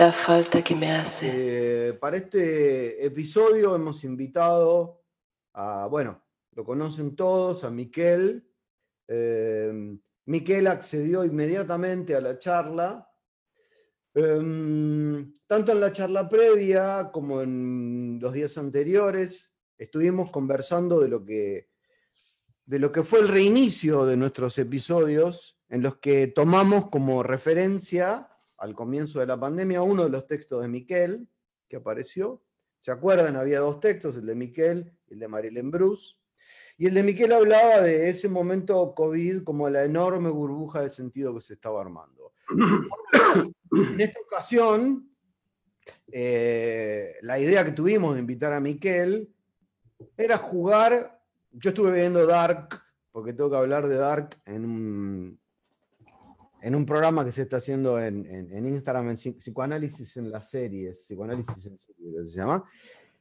la falta que me hace. Eh, para este episodio hemos invitado a, bueno, lo conocen todos, a Miquel. Eh, Miquel accedió inmediatamente a la charla. Em, tanto en la charla previa como en los días anteriores estuvimos conversando de lo que, de lo que fue el reinicio de nuestros episodios, en los que tomamos como referencia al comienzo de la pandemia uno de los textos de Miquel que apareció. ¿Se acuerdan? Había dos textos, el de Miquel y el de Marilyn Bruce. Y el de Miquel hablaba de ese momento COVID como la enorme burbuja de sentido que se estaba armando. En esta ocasión, eh, la idea que tuvimos de invitar a Miquel era jugar. Yo estuve viendo Dark, porque tengo que hablar de Dark en un, en un programa que se está haciendo en, Instagram, en Psicoanálisis en las series, Psicoanálisis en series, se llama.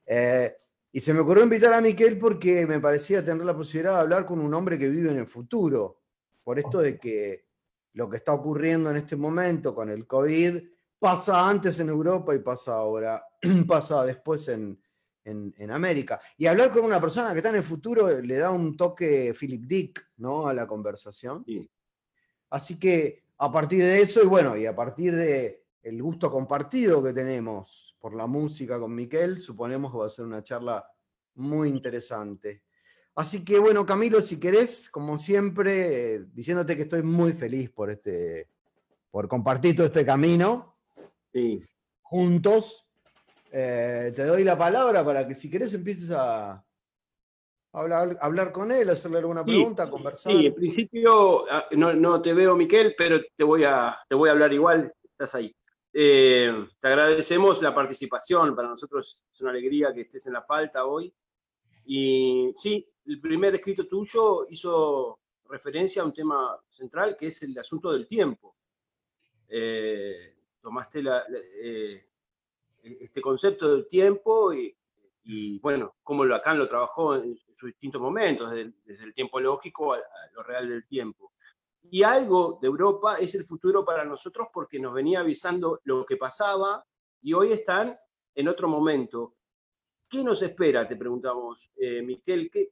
Eh, y se me ocurrió invitar a Miquel porque me parecía tener la posibilidad de hablar con un hombre que vive en el futuro, por esto de que lo que está ocurriendo en este momento con el COVID pasa antes en Europa y pasa ahora, pasa después en, América. Y hablar con una persona que está en el futuro le da un toque Philip Dick ¿no? a la conversación. Así que a partir de eso, y bueno, y a partir de el gusto compartido que tenemos por la música con Miquel, suponemos que va a ser una charla muy interesante. Así que bueno, Camilo, si querés, como siempre, diciéndote que estoy muy feliz por este, por compartir todo este camino juntos. Eh, te doy la palabra para que si querés empieces a, hablar, hablar con él, hacerle alguna pregunta, conversar. Sí, en principio ah, no, no, te veo, Miquel, pero te voy a, te voy a hablar igual, estás ahí. Eh, te agradecemos la participación, para nosotros es una alegría que estés en la falta hoy. Y sí, el primer escrito tuyo hizo referencia a un tema central que es el asunto del tiempo. Eh, tomaste eh, este concepto del tiempo y, bueno, cómo Lacan lo trabajó en, sus distintos momentos, desde, el tiempo lógico a lo real del tiempo. Y algo de Europa es el futuro para nosotros porque nos venía avisando lo que pasaba y hoy están en otro momento. ¿Qué nos espera? Te preguntamos, eh, Miquel. ¿qué,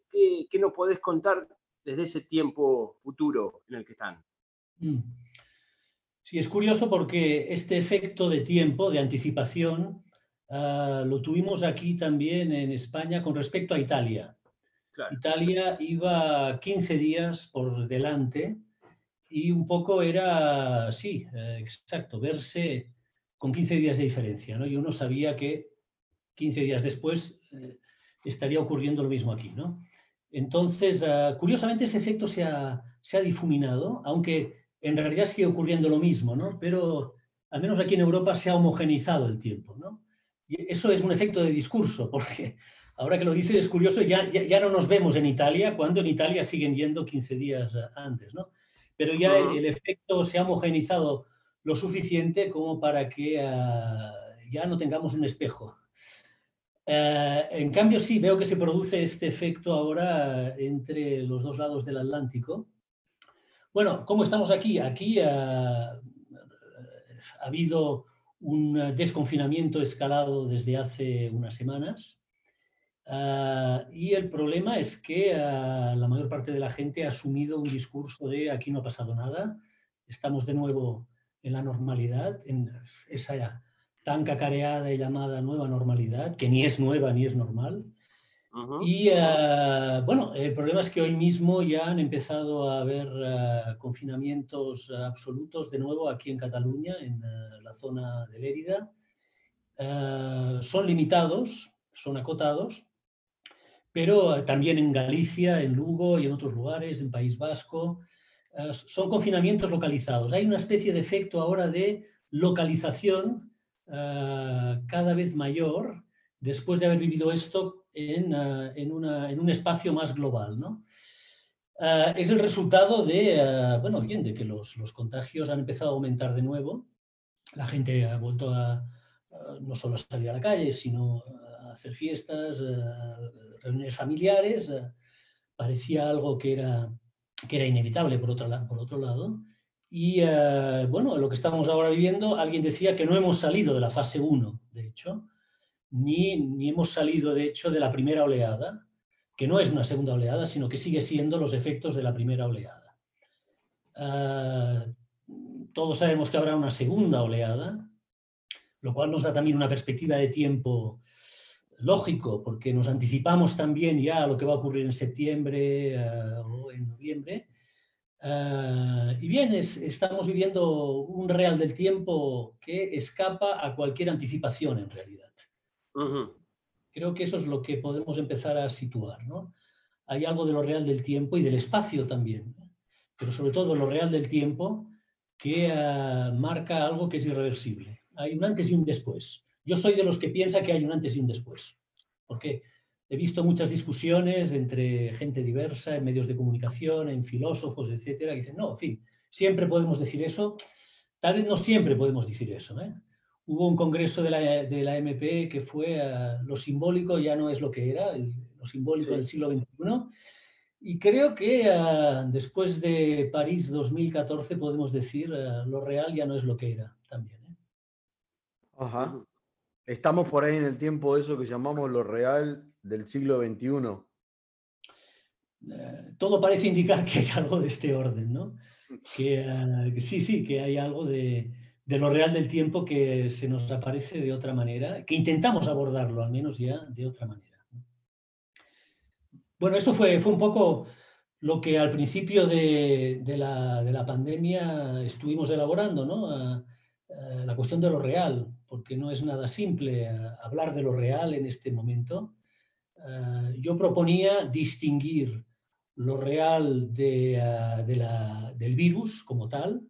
qué, nos podés contar desde ese tiempo futuro en el que están? Mm. Sí, es curioso porque este efecto de tiempo, de anticipación, ah, lo tuvimos aquí también en España con respecto a Italia. Italia iba 15 días por delante y un poco era, sí, eh, exacto, verse con 15 días de diferencia, ¿no? Y uno sabía que 15 días después eh, estaría ocurriendo lo mismo aquí, ¿no? Entonces, ah, curiosamente ese efecto se ha, se ha, difuminado, aunque en realidad sigue ocurriendo lo mismo, ¿no? Pero al menos aquí en Europa se ha homogenizado el tiempo, ¿no? Y eso es un efecto de discurso, porque ahora que lo dices es curioso, ya, ya, ya no nos vemos en Italia, cuando en Italia siguen yendo 15 días ah, antes, ¿no? pero ya el, efecto se ha homogenizado lo suficiente como para que ah, ya no tengamos un espejo. Eh, en cambio, sí, veo que se produce este efecto ahora entre los dos lados del Atlántico. Bueno, ¿cómo estamos aquí? Aquí ha habido un desconfinamiento escalado desde hace unas semanas. Ah, y el problema es que ah, la mayor parte de la gente ha asumido un discurso de aquí no ha pasado nada, estamos de nuevo en la normalidad, en esa tan cacareada y llamada nueva normalidad, que ni es nueva ni es normal. Y ah, bueno, el problema es que hoy mismo ya han empezado a haber confinamientos absolutos de nuevo aquí en Cataluña, en la zona de Lérida. son limitados, son acotados, pero también en Galicia, en Lugo y en otros lugares, en País Vasco, eh, son confinamientos localizados. Hay una especie de efecto ahora de localización eh, cada vez mayor después de haber vivido esto en, eh, en, un espacio más global. ¿no? es el resultado de, bueno, bien, de que los, los, contagios han empezado a aumentar de nuevo. La gente ha vuelto a no solo a salir a la calle, sino a hacer fiestas, familiares, eh, parecía algo que era, que era inevitable por otro, por otro lado. Y eh, bueno, lo que estamos ahora viviendo, alguien decía que no hemos salido de la fase 1, de hecho, ni, ni hemos salido, de hecho, de la primera oleada, que no es una segunda oleada, sino que sigue siendo los efectos de la primera oleada. Eh, todos sabemos que habrá una segunda oleada, lo cual nos da también una perspectiva de tiempo lógico, porque nos anticipamos también ya a lo que va a ocurrir en septiembre eh, o en noviembre, eh, y bien, estamos viviendo un real del tiempo que escapa a cualquier anticipación en realidad. Creo que eso es lo que podemos empezar a situar. ¿no? Hay algo de lo real del tiempo y del espacio también, pero sobre todo lo real del tiempo que eh, marca algo que es irreversible. Hay un antes y un después. Yo soy de los que piensa que hay un antes y un después. ¿Por qué? he visto muchas discusiones entre gente diversa, en medios de comunicación, en filósofos, etcétera, que dicen, no, en fin, siempre podemos decir eso. Tal vez no siempre podemos decir eso. ¿eh? Hubo un congreso de la, de la MP que fue lo simbólico ya no es lo que era, el, lo simbólico sí. del siglo XXI. Y creo que uh, después de París 2014 podemos decir uh, lo real ya no es lo que era también. ¿eh? Ajá. Estamos por ahí en el tiempo de eso que llamamos lo real del siglo XXI? Eh, todo parece indicar que hay algo de este orden, ¿no? Que, que sí, sí, que hay algo de, lo real del tiempo que se nos aparece de otra manera, que intentamos abordarlo al menos ya de otra manera. Bueno, eso fue, fue un poco lo que al principio de, la, de la, pandemia estuvimos elaborando, ¿no? La cuestión de lo real, porque no es nada simple hablar de lo real en este momento uh, yo proponía distinguir lo real la, del virus como tal,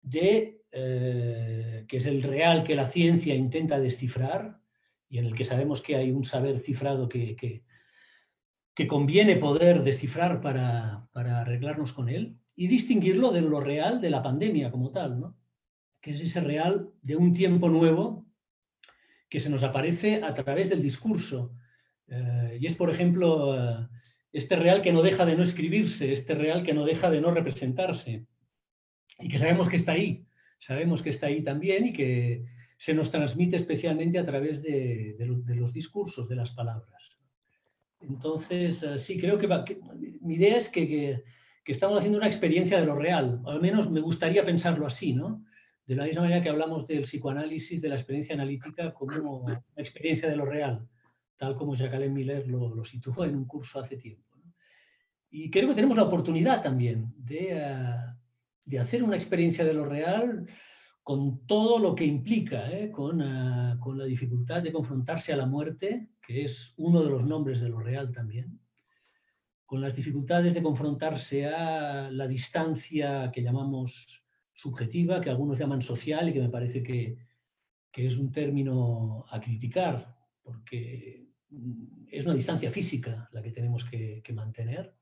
de, que es el real que la ciencia intenta descifrar y en el que sabemos que hay un saber cifrado que, que, que conviene poder descifrar para, para, arreglarnos con él, y distinguirlo de lo real de la pandemia como tal, ¿no? Que es ese real de un tiempo nuevo que se nos aparece a través del discurso, eh, y es, por ejemplo, eh, este real que no deja de no escribirse, este real que no deja de no representarse, y que sabemos que está ahí, sabemos que está ahí también y que se nos transmite especialmente a través de, los discursos, de las palabras. Entonces, eh, sí, creo que, mi idea es que, que, que, estamos haciendo una experiencia de lo real, al menos me gustaría pensarlo así, ¿no? De la misma manera que hablamos del psicoanálisis, de la experiencia analítica como una experiencia de lo real tal como Jacques Miller lo, lo, situó en un curso hace tiempo. ¿no? Y creo que tenemos la oportunidad también de, uh, de, hacer una experiencia de lo real con todo lo que implica, ¿eh? con, uh, con, la dificultad de confrontarse a la muerte, que es uno de los nombres de lo real también, con las dificultades de confrontarse a la distancia que llamamos subjetiva, que algunos llaman social y que me parece que, que es un término a criticar, porque Mm, es una distancia física la que tenemos que, que mantener,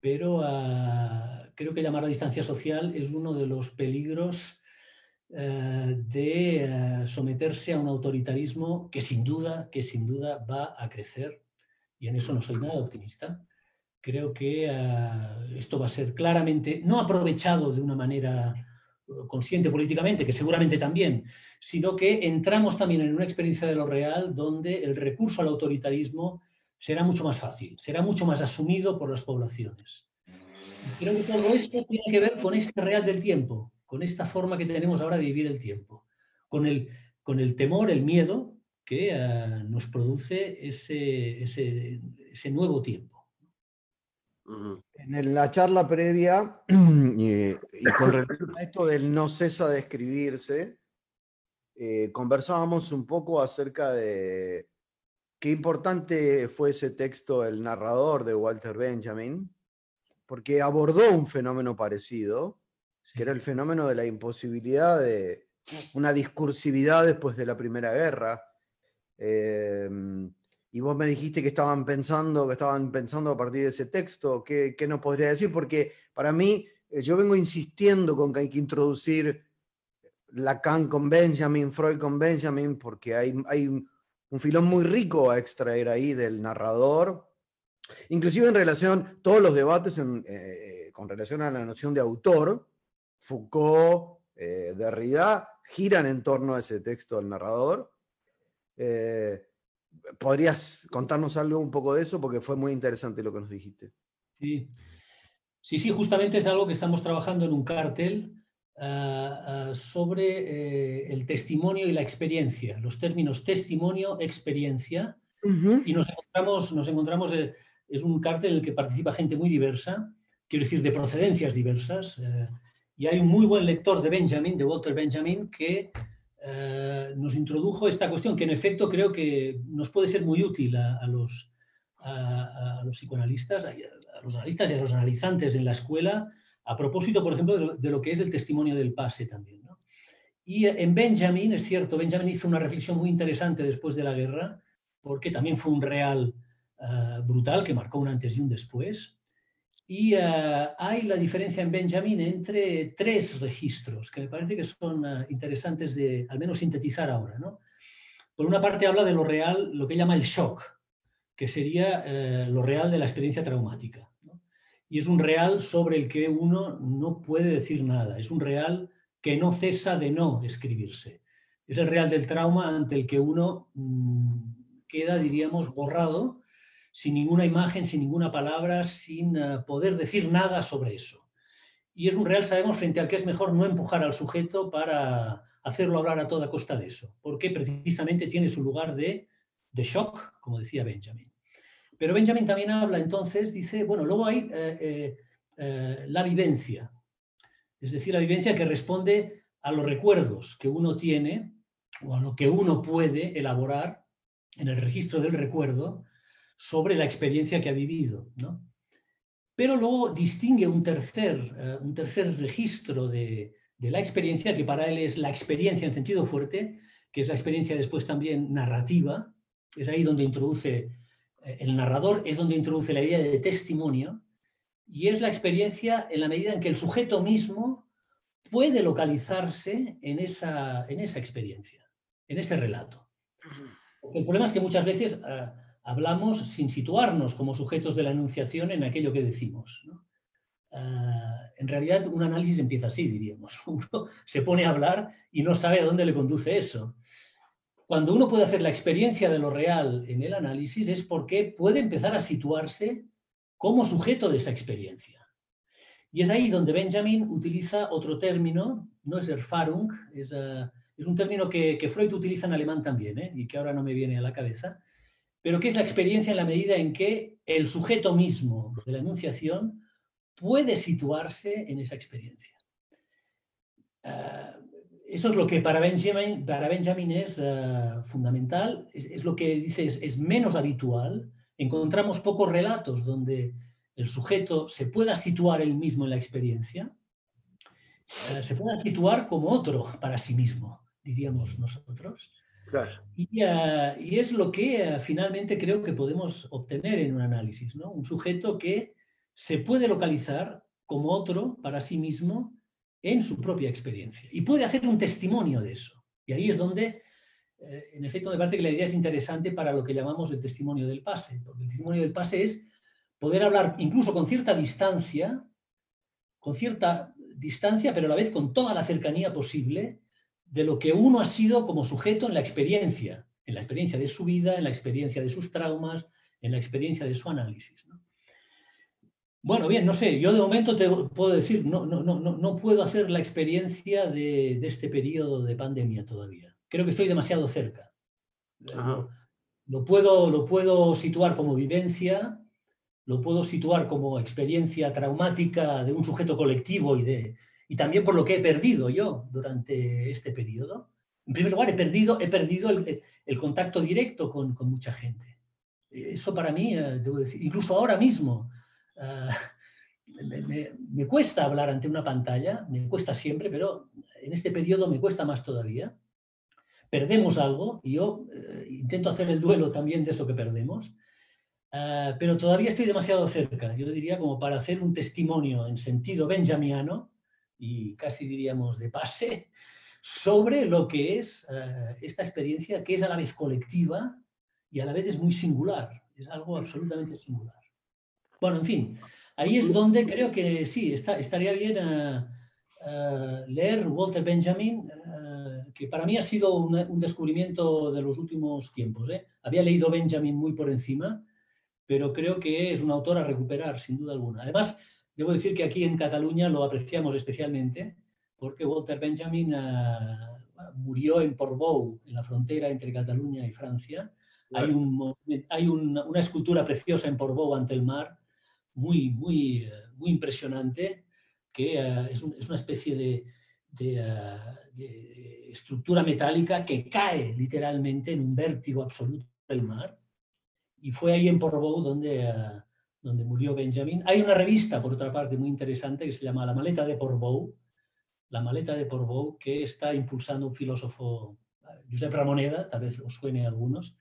pero uh, creo que llamar la distancia social es uno de los peligros uh, de uh, someterse a un autoritarismo que sin duda, que sin duda va a crecer, y en eso no soy nada optimista. Creo que esto va a ser claramente no aprovechado de una manera consciente políticamente, que seguramente también, sino que entramos también en una experiencia de lo real donde el recurso al autoritarismo será mucho más fácil, será mucho más asumido por las poblaciones. Creo que todo esto tiene que ver con este real del tiempo, con esta forma que tenemos ahora de vivir el tiempo, con el, con el temor, el miedo que uh, nos produce ese, ese, ese nuevo tiempo. En la charla previa, y, y con relación a esto del no cesa de escribirse, eh, conversábamos un poco acerca de qué importante fue ese texto, El narrador de Walter Benjamin, porque abordó un fenómeno parecido, sí. que era el fenómeno de la imposibilidad de una discursividad después de la Primera Guerra. Eh, y vos me dijiste que estaban pensando, que estaban pensando a partir de ese texto, ¿qué, qué nos podría decir? Porque para mí, eh, yo vengo insistiendo con que hay que introducir Lacan con Benjamin, Freud con Benjamin, porque hay, hay un, filón muy rico a extraer ahí del narrador, inclusive en relación, todos los debates en, eh, con relación a la noción de autor, Foucault, Derrida, giran en torno a ese texto del narrador. ¿Podrías contarnos algo un poco de eso? Porque fue muy interesante lo que nos dijiste. Sí, sí, sí justamente es algo que estamos trabajando en un cartel ah, ah, sobre eh, el testimonio y la experiencia, los términos testimonio, experiencia. Y nos encontramos, nos encontramos eh, es un cartel en el que participa gente muy diversa, quiero decir, de procedencias diversas. Eh, y hay un muy buen lector de Benjamin, de Walter Benjamin, que eh, nos introdujo esta cuestión que en efecto creo que nos puede ser muy útil a, los, a, los, psicoanalistas, a, los analistas y a los analizantes en la escuela, a propósito, por ejemplo, de lo, que es el testimonio del pase también. Y en Benjamin, es cierto, Benjamin hizo una reflexión muy interesante después de la guerra, porque también fue un real eh, brutal que marcó un antes y un después. Y eh, hay la diferencia en Benjamin entre tres registros que me parece que son eh, interesantes de al menos sintetizar ahora. ¿no? Por una parte habla de lo real, lo que llama el shock, que sería eh, lo real de la experiencia traumática. Y es un real sobre el que uno no puede decir nada, es un real que no cesa de no escribirse. Es el real del trauma ante el que uno mm, queda, diríamos, borrado sin ninguna imagen, sin ninguna palabra, sin eh, poder decir nada sobre eso. Y es un real, sabemos, frente al que es mejor no empujar al sujeto para hacerlo hablar a toda costa de eso, porque precisamente tiene su lugar de, shock, como decía Benjamin. Pero Benjamin también habla entonces, dice, bueno, luego hay eh, eh, la vivencia, es decir, la vivencia que responde a los recuerdos que uno tiene o a lo que uno puede elaborar en el registro del recuerdo sobre la experiencia que ha vivido. ¿no? Pero luego distingue un tercer, eh, un tercer registro de, la experiencia, que para él es la experiencia en sentido fuerte, que es la experiencia después también narrativa, es ahí donde introduce eh, el narrador, es donde introduce la idea de testimonio, y es la experiencia en la medida en que el sujeto mismo puede localizarse en esa, en esa experiencia, en ese relato. El problema es que muchas veces eh, hablamos sin situarnos como sujetos de la enunciación en aquello que decimos. Ah, en realidad, un análisis empieza así, diríamos. Uno se pone a hablar y no sabe a dónde le conduce eso. Cuando uno puede hacer la experiencia de lo real en el análisis es porque puede empezar a situarse como sujeto de esa experiencia. Y es ahí donde Benjamin utiliza otro término, no es Erfahrung, es, ah, es un término que, Freud utiliza en alemán también, ¿eh? y que ahora no me viene a la cabeza, pero que es la experiencia en la medida en que el sujeto mismo de la enunciación puede situarse en esa experiencia. Ah, eso es lo que para Benjamin, es ah, fundamental, es, lo que dice es, menos habitual. Encontramos pocos relatos donde el sujeto se pueda situar él mismo en la experiencia, ah, se pueda situar como otro para sí mismo, diríamos nosotros. Ah, y, es lo que ah, finalmente creo que podemos obtener en un análisis, ¿no? Un sujeto que se puede localizar como otro para sí mismo en su propia experiencia y puede hacer un testimonio de eso. Y ahí es donde, eh, en efecto, me parece que la idea es interesante para lo que llamamos el testimonio del pase, porque el testimonio del pase es poder hablar incluso con cierta distancia, con cierta distancia, pero a la vez con toda la cercanía posible de lo que uno ha sido como sujeto en la experiencia, en la experiencia de su vida, en la experiencia de sus traumas, en la experiencia de su análisis. Bueno, bien, no sé, yo de momento te puedo decir, no, no, no, no puedo hacer la experiencia de, este periodo de pandemia todavía. Creo que estoy demasiado cerca. Lo, puedo, lo puedo situar como vivencia, lo puedo situar como experiencia traumática de un sujeto colectivo y de, y también por lo que he perdido yo durante este periodo. En primer lugar, he perdido, he perdido el, contacto directo con, mucha gente. Eso para mí, eh, debo decir, incluso ahora mismo, eh, me, cuesta hablar ante una pantalla, me cuesta siempre, pero en este periodo me cuesta más todavía. Perdemos algo y yo eh, intento hacer el duelo también de eso que perdemos, pero todavía estoy demasiado cerca, yo diría como para hacer un testimonio en sentido benjamiano y casi diríamos de pase sobre lo que es eh, esta experiencia que es a la vez colectiva y a la vez es muy singular, es algo absolutamente singular. Bueno, en fin, ahí es donde creo que sí, está, estaría bien eh, eh, leer Walter Benjamin, que para mí ha sido un, descubrimiento de los últimos tiempos. ¿eh? Había leído Benjamin muy por encima, pero creo que es un autor a recuperar, sin duda alguna. Además, debo decir que aquí en Cataluña lo apreciamos especialmente, porque Walter Benjamin murió en Portbou, en la frontera entre Cataluña y Francia. Hay, hay una escultura preciosa en Portbou ante el mar, muy, muy, muy impresionante, que eh, es, una especie de, eh, estructura metálica que cae literalmente en un vértigo absoluto del mar. Y fue ahí en Portbou donde, eh, donde murió Benjamin. Hay una revista, por otra parte, muy interesante que se llama La maleta de Portbou, la maleta de Portbou, que está impulsando un filósofo, Josep Ramoneda, tal vez os suene a algunos,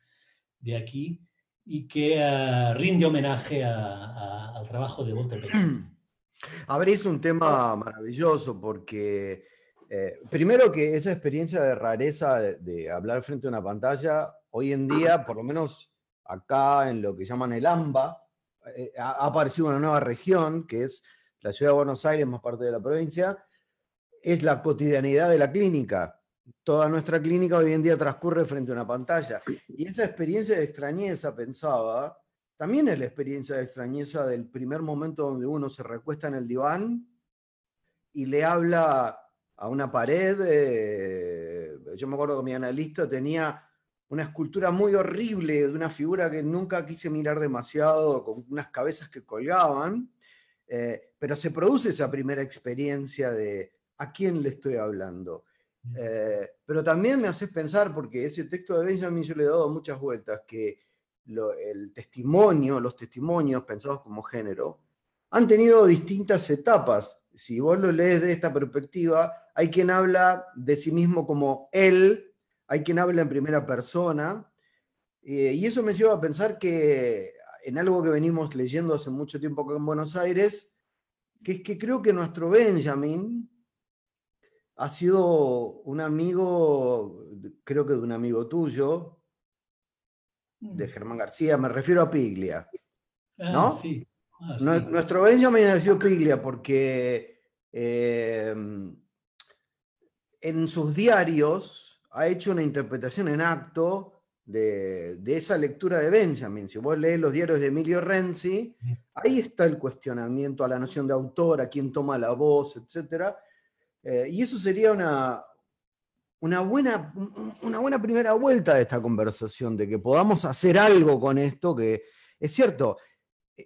de aquí, y que rinde homenaje al trabajo de Walter Benjamin. Abrís un tema maravilloso porque, eh, primero que esa experiencia de rareza de, hablar frente a una pantalla, hoy en día, por lo menos acá en lo que llaman el AMBA, eh, ha, aparecido una nueva región, que es la ciudad de Buenos Aires, más parte de la provincia, es la cotidianidad de la clínica. Toda nuestra clínica hoy en día transcurre frente a una pantalla. Y esa experiencia de extrañeza, pensaba, también es la experiencia de extrañeza del primer momento donde uno se recuesta en el diván y le habla a una pared. Eh, yo me acuerdo que mi analista tenía una escultura muy horrible de una figura que nunca quise mirar demasiado, con unas cabezas que colgaban, eh, pero se produce esa primera experiencia de a quién le estoy hablando. Eh, pero también me haces pensar, porque ese texto de Benjamin yo le he dado muchas vueltas, que el testimonio, los testimonios pensados como género, han tenido distintas etapas. Si vos lo lees de esta perspectiva, hay quien habla de sí mismo como él, hay quien habla en primera persona, eh, y eso me lleva a pensar que en algo que venimos leyendo hace mucho tiempo acá en Buenos Aires, que es que creo que nuestro Benjamin ha sido un amigo, creo que de un amigo tuyo, de mm. Germán García, me refiero a Piglia. Ah, ¿No? Sí. Ah, nuestro Benjamin nació Piglia porque em, en sus diarios ha hecho una interpretación en acto de, esa lectura de Benjamin. Si vos lees los diarios de Emilio Renzi, ahí está el cuestionamiento a la noción de autor, a quién toma la voz, etc. Eh, y eso sería una, una buena, una buena primera vuelta de esta conversación, de que podamos hacer algo con esto, que es cierto,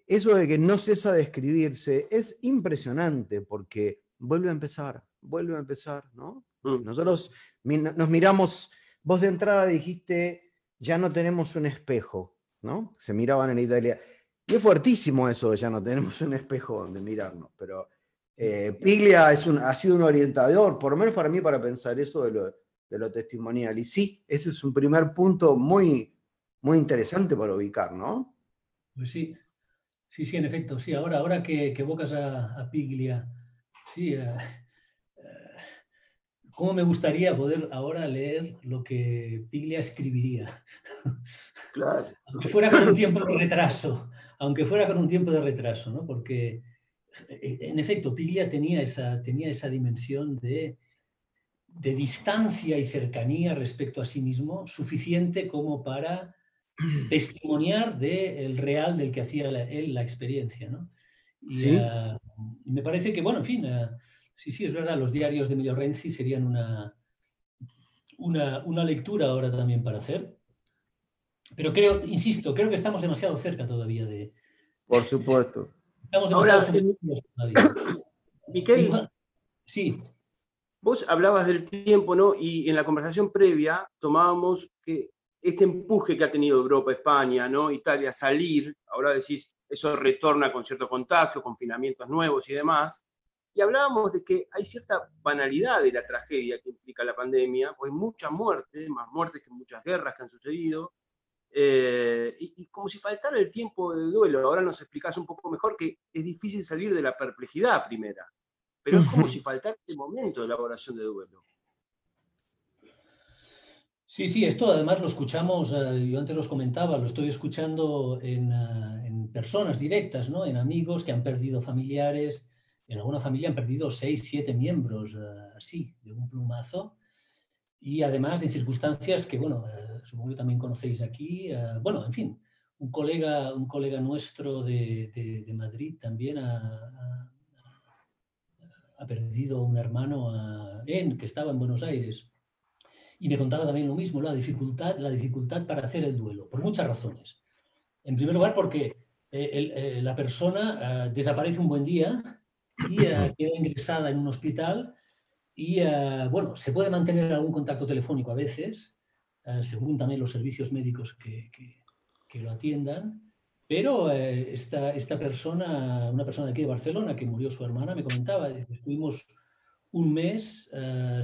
eso de que no cesa de escribirse es impresionante porque vuelve a empezar, vuelve a empezar, ¿no? Mm. Nosotros nos miramos, vos de entrada dijiste, ya no tenemos un espejo, ¿no? Se miraban en Italia. Y es fuertísimo eso ya no tenemos un espejo donde mirarnos, pero eh, Piglia es un, ha sido un orientador, por lo menos para mí, para pensar eso de lo, testimonial. Y sí, ese es un primer punto muy, muy interesante para ubicar, ¿no? Pues sí, sí, sí, en efecto, sí. Ahora, ahora que, que evocas a, Piglia, sí, eh, ¿cómo me gustaría poder ahora leer lo que Piglia escribiría? Claro. aunque fuera con un tiempo de retraso, aunque fuera con un tiempo de retraso, ¿no? Porque en efecto, Piglia tenía esa, tenía esa dimensión de, de distancia y cercanía respecto a sí mismo suficiente como para testimoniar del real del que hacía él la experiencia. ¿no? Eh, y, me parece que, bueno, en fin, eh, sí, sí, es verdad, los diarios de Emilio Renzi serían una, una, lectura ahora también para hacer. Pero creo, insisto, creo que estamos demasiado cerca todavía de... Por supuesto. Ahora, Miquel, sí. Vos hablabas del tiempo, ¿no? Y en la conversación previa tomábamos que este empuje que ha tenido Europa, España, ¿no? Italia, salir, ahora decís, eso retorna con cierto contagio, confinamientos nuevos y demás. Y hablábamos de que hay cierta banalidad de la tragedia que implica la pandemia, pues hay mucha muerte, más muertes que muchas guerras que han sucedido, eh, y, como si faltara el tiempo de duelo. Ahora nos explicás un poco mejor que es difícil salir de la perplejidad primera, pero es como si faltara el momento de elaboración de duelo. Sí, sí, esto además lo escuchamos, eh, yo antes los comentaba, lo estoy escuchando en, eh, en, personas directas, ¿no? en amigos que han perdido familiares, en alguna familia han perdido seis, siete miembros así, de un plumazo. Y además en circunstancias que, bueno, supongo que también conocéis aquí, bueno, en fin, un colega, un colega nuestro de, de, Madrid también ha, ha, perdido un hermano en, que estaba en Buenos Aires y me contaba también lo mismo, la dificultad, la dificultad para hacer el duelo, por muchas razones. En primer lugar, porque eh, eh, la persona eh, desaparece un buen día y queda ingresada en un hospital y, bueno, se puede mantener algún contacto telefónico a veces, según también los servicios médicos que, que, lo atiendan, pero esta, esta persona, una persona de aquí de Barcelona que murió su hermana, me comentaba, estuvimos un mes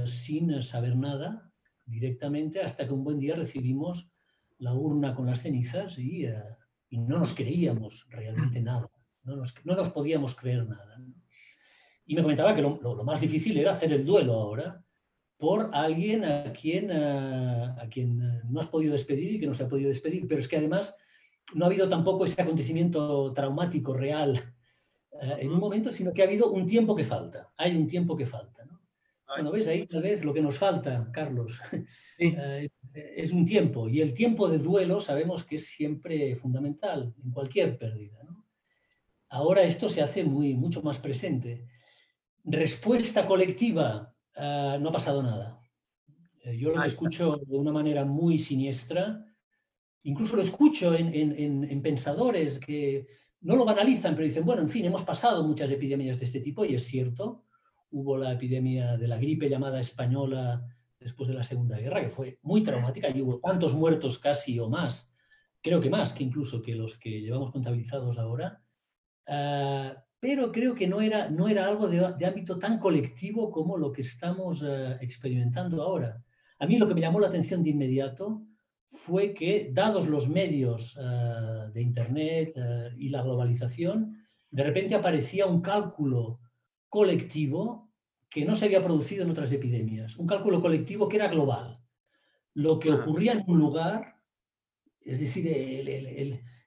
sin saber nada directamente hasta que un buen día recibimos la urna con las cenizas y, eh, no nos creíamos realmente nada, no nos, no nos podíamos creer nada. Y me comentaba que lo, lo, más difícil era hacer el duelo ahora por alguien a quien, a, eh, a quien eh, no has podido despedir y que no se ha podido despedir, pero es que además no ha habido tampoco ese acontecimiento traumático real en un momento, sino que ha habido un tiempo que falta, hay un tiempo que falta. ¿no? Bueno, ves ahí tal vez lo que nos falta, Carlos, eh, es un tiempo. Y el tiempo de duelo sabemos que es siempre fundamental en cualquier pérdida. Ahora esto se hace muy, mucho más presente. Respuesta colectiva, ah, no ha pasado nada. Eh, yo lo escucho de una manera muy siniestra. Incluso lo escucho en, en, en pensadores que no lo banalizan, pero dicen, bueno, en fin, hemos pasado muchas epidemias de este tipo y es cierto hubo la epidemia de la gripe llamada española después de la Segunda Guerra, que fue muy traumática y hubo tantos muertos casi o más, creo que más que incluso que los que llevamos contabilizados ahora, ah, pero creo que no era, no era algo de, ámbito tan colectivo como lo que estamos ah, experimentando ahora. A mí lo que me llamó la atención de inmediato fue que, dados los medios ah, de Internet y la globalización, de repente aparecía un cálculo colectivo que no se había producido en otras epidemias, un cálculo colectivo que era global. Lo que ocurría en un lugar, es decir,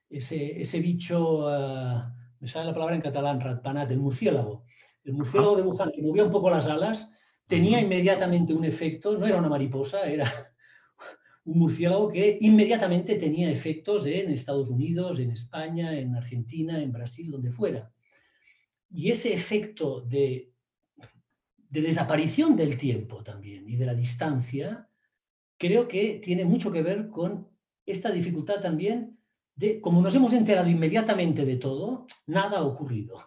ese, bicho, ah, me sale la palabra en catalán, ratpanat, el murciélago, el murciélago de Wuhan que movía un poco las alas, tenía inmediatamente un efecto, no era una mariposa, era un murciélago que inmediatamente tenía efectos en Estados Unidos, en España, en Argentina, en Brasil, donde fuera. Y ese efecto de, desaparición del tiempo también y de la distancia, creo que tiene mucho que ver con esta dificultad también de, como nos hemos enterado inmediatamente de todo, nada ha ocurrido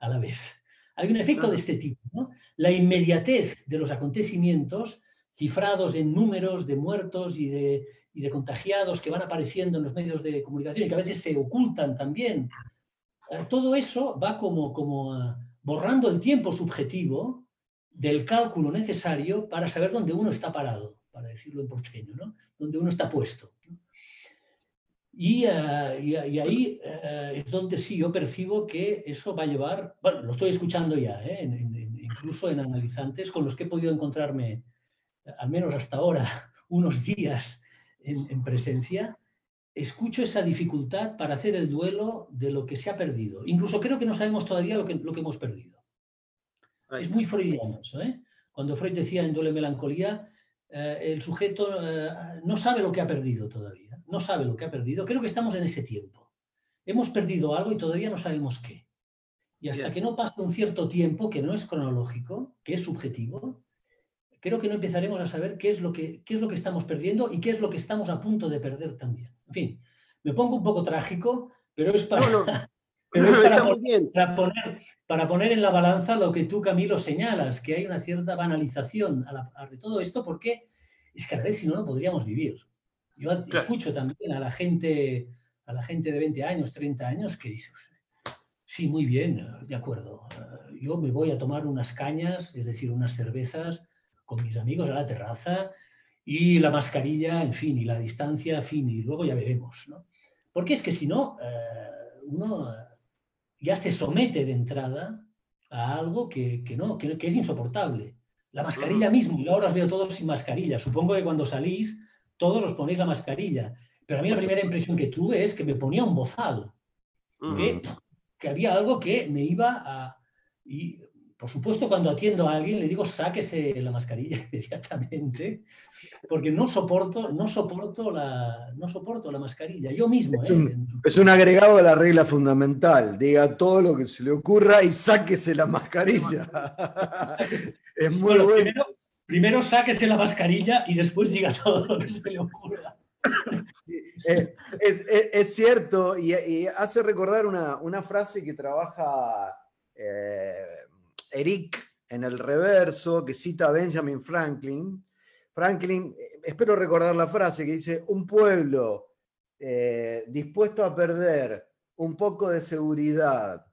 a la vez. Hay un efecto de este tipo, La inmediatez de los acontecimientos cifrados en números de muertos y de, y de contagiados que van apareciendo en los medios de comunicación y que a veces se ocultan también eh, todo eso va como, como ah, borrando el tiempo subjetivo del cálculo necesario para saber dónde uno está parado, para decirlo en porteño, ¿no? Dónde uno está puesto. Y, ah, y, ahí eh, es donde sí yo percibo que eso va a llevar, bueno, lo estoy escuchando ya, ¿eh? incluso en analizantes con los que he podido encontrarme, al menos hasta ahora, unos días en presencia, escucho esa dificultad para hacer el duelo de lo que se ha perdido. Incluso creo que no sabemos todavía lo que, lo que hemos perdido. es muy freudiano eso. ¿eh? Cuando Freud decía en Duele Melancolía, eh, el sujeto eh, no sabe lo que ha perdido todavía. No sabe lo que ha perdido. Creo que estamos en ese tiempo. Hemos perdido algo y todavía no sabemos qué. Y hasta que no pase un cierto tiempo, que no es cronológico, que es subjetivo, creo que no empezaremos a saber qué es, lo que, qué es lo que estamos perdiendo y qué es lo que estamos a punto de perder también. En fin, me pongo un poco trágico, pero es para, poner, para, poner, en la balanza lo que tú, Camilo, señalas, que hay una cierta banalización a de todo esto, porque es que a veces si no, no podríamos vivir. Yo escucho también a la gente a la gente de 20 años, 30 años, que dice, sí, muy bien, de acuerdo, yo me voy a tomar unas cañas, es decir, unas cervezas, con mis amigos a la terraza y la mascarilla, en fin, y la distancia, en fin, y luego ya veremos. ¿no? Porque es que si no, eh, uno ya se somete de entrada a algo que, que no, que, es insoportable. La mascarilla mismo, y ahora os veo todos sin mascarilla. Supongo que cuando salís todos os ponéis la mascarilla. Pero a mí la primera impresión que tuve es que me ponía un bozal. que, que, había algo que me iba a... Y por supuesto, cuando atiendo a alguien le digo sáquese la mascarilla inmediatamente, porque no soporto, no soporto la, no soporto la mascarilla. Yo mismo. Es un, ¿eh? es un agregado de la regla fundamental. Diga todo lo que se le ocurra y sáquese la mascarilla. es muy bueno. Primero, primero sáquese la mascarilla y después diga todo lo que se le ocurra. Eh, es, es, es, cierto y, y, hace recordar una, una frase que trabaja eh, Eric en el reverso, que cita a Benjamin Franklin. Franklin, eh, espero recordar la frase que dice, un pueblo eh, dispuesto a perder un poco de seguridad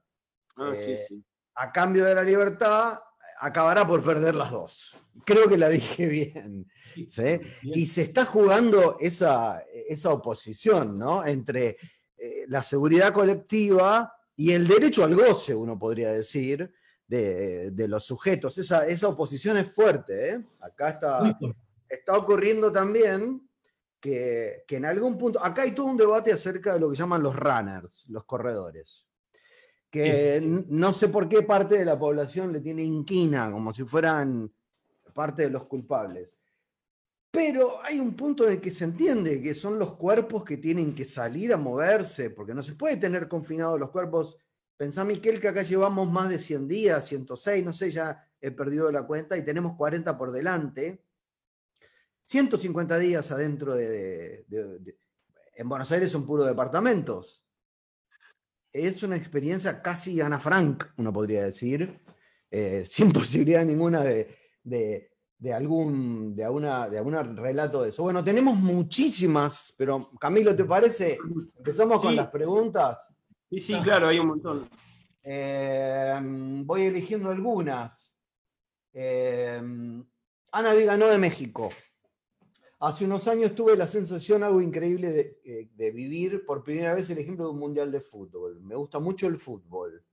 ah, sí, sí. a cambio de la libertad, acabará por perder las dos. Creo que la dije bien. ¿sí? Y se está jugando esa, esa oposición ¿no? entre eh, la seguridad colectiva y el derecho al goce, uno podría decir, de, de los sujetos. Esa, esa, oposición es fuerte. ¿eh? Acá está, está ocurriendo también que, que, en algún punto, acá hay todo un debate acerca de lo que llaman los runners, los corredores. Que no sé por qué parte de la población le tiene inquina, como si fueran parte de los culpables. Pero hay un punto en el que se entiende que son los cuerpos que tienen que salir a moverse, porque no se puede tener confinados los cuerpos. Pensá, Miquel, que acá llevamos más de 100 días, 106, no sé, ya he perdido la cuenta y tenemos 40 por delante. 150 días adentro de, de, En Buenos Aires son puros departamentos. Es una experiencia casi Ana Frank, uno podría decir, eh, sin posibilidad ninguna de, de algún, de, alguna, de algún relato de eso. Bueno, tenemos muchísimas, pero Camilo, ¿te parece? Empezamos sí. con las preguntas. Sí, sí, claro, hay un montón. Eh, voy eligiendo algunas. Eh, Ana Viganó de México. Hace unos años tuve la sensación, algo increíble, de, eh, de vivir por primera vez el ejemplo de un mundial de fútbol. Me gusta mucho el fútbol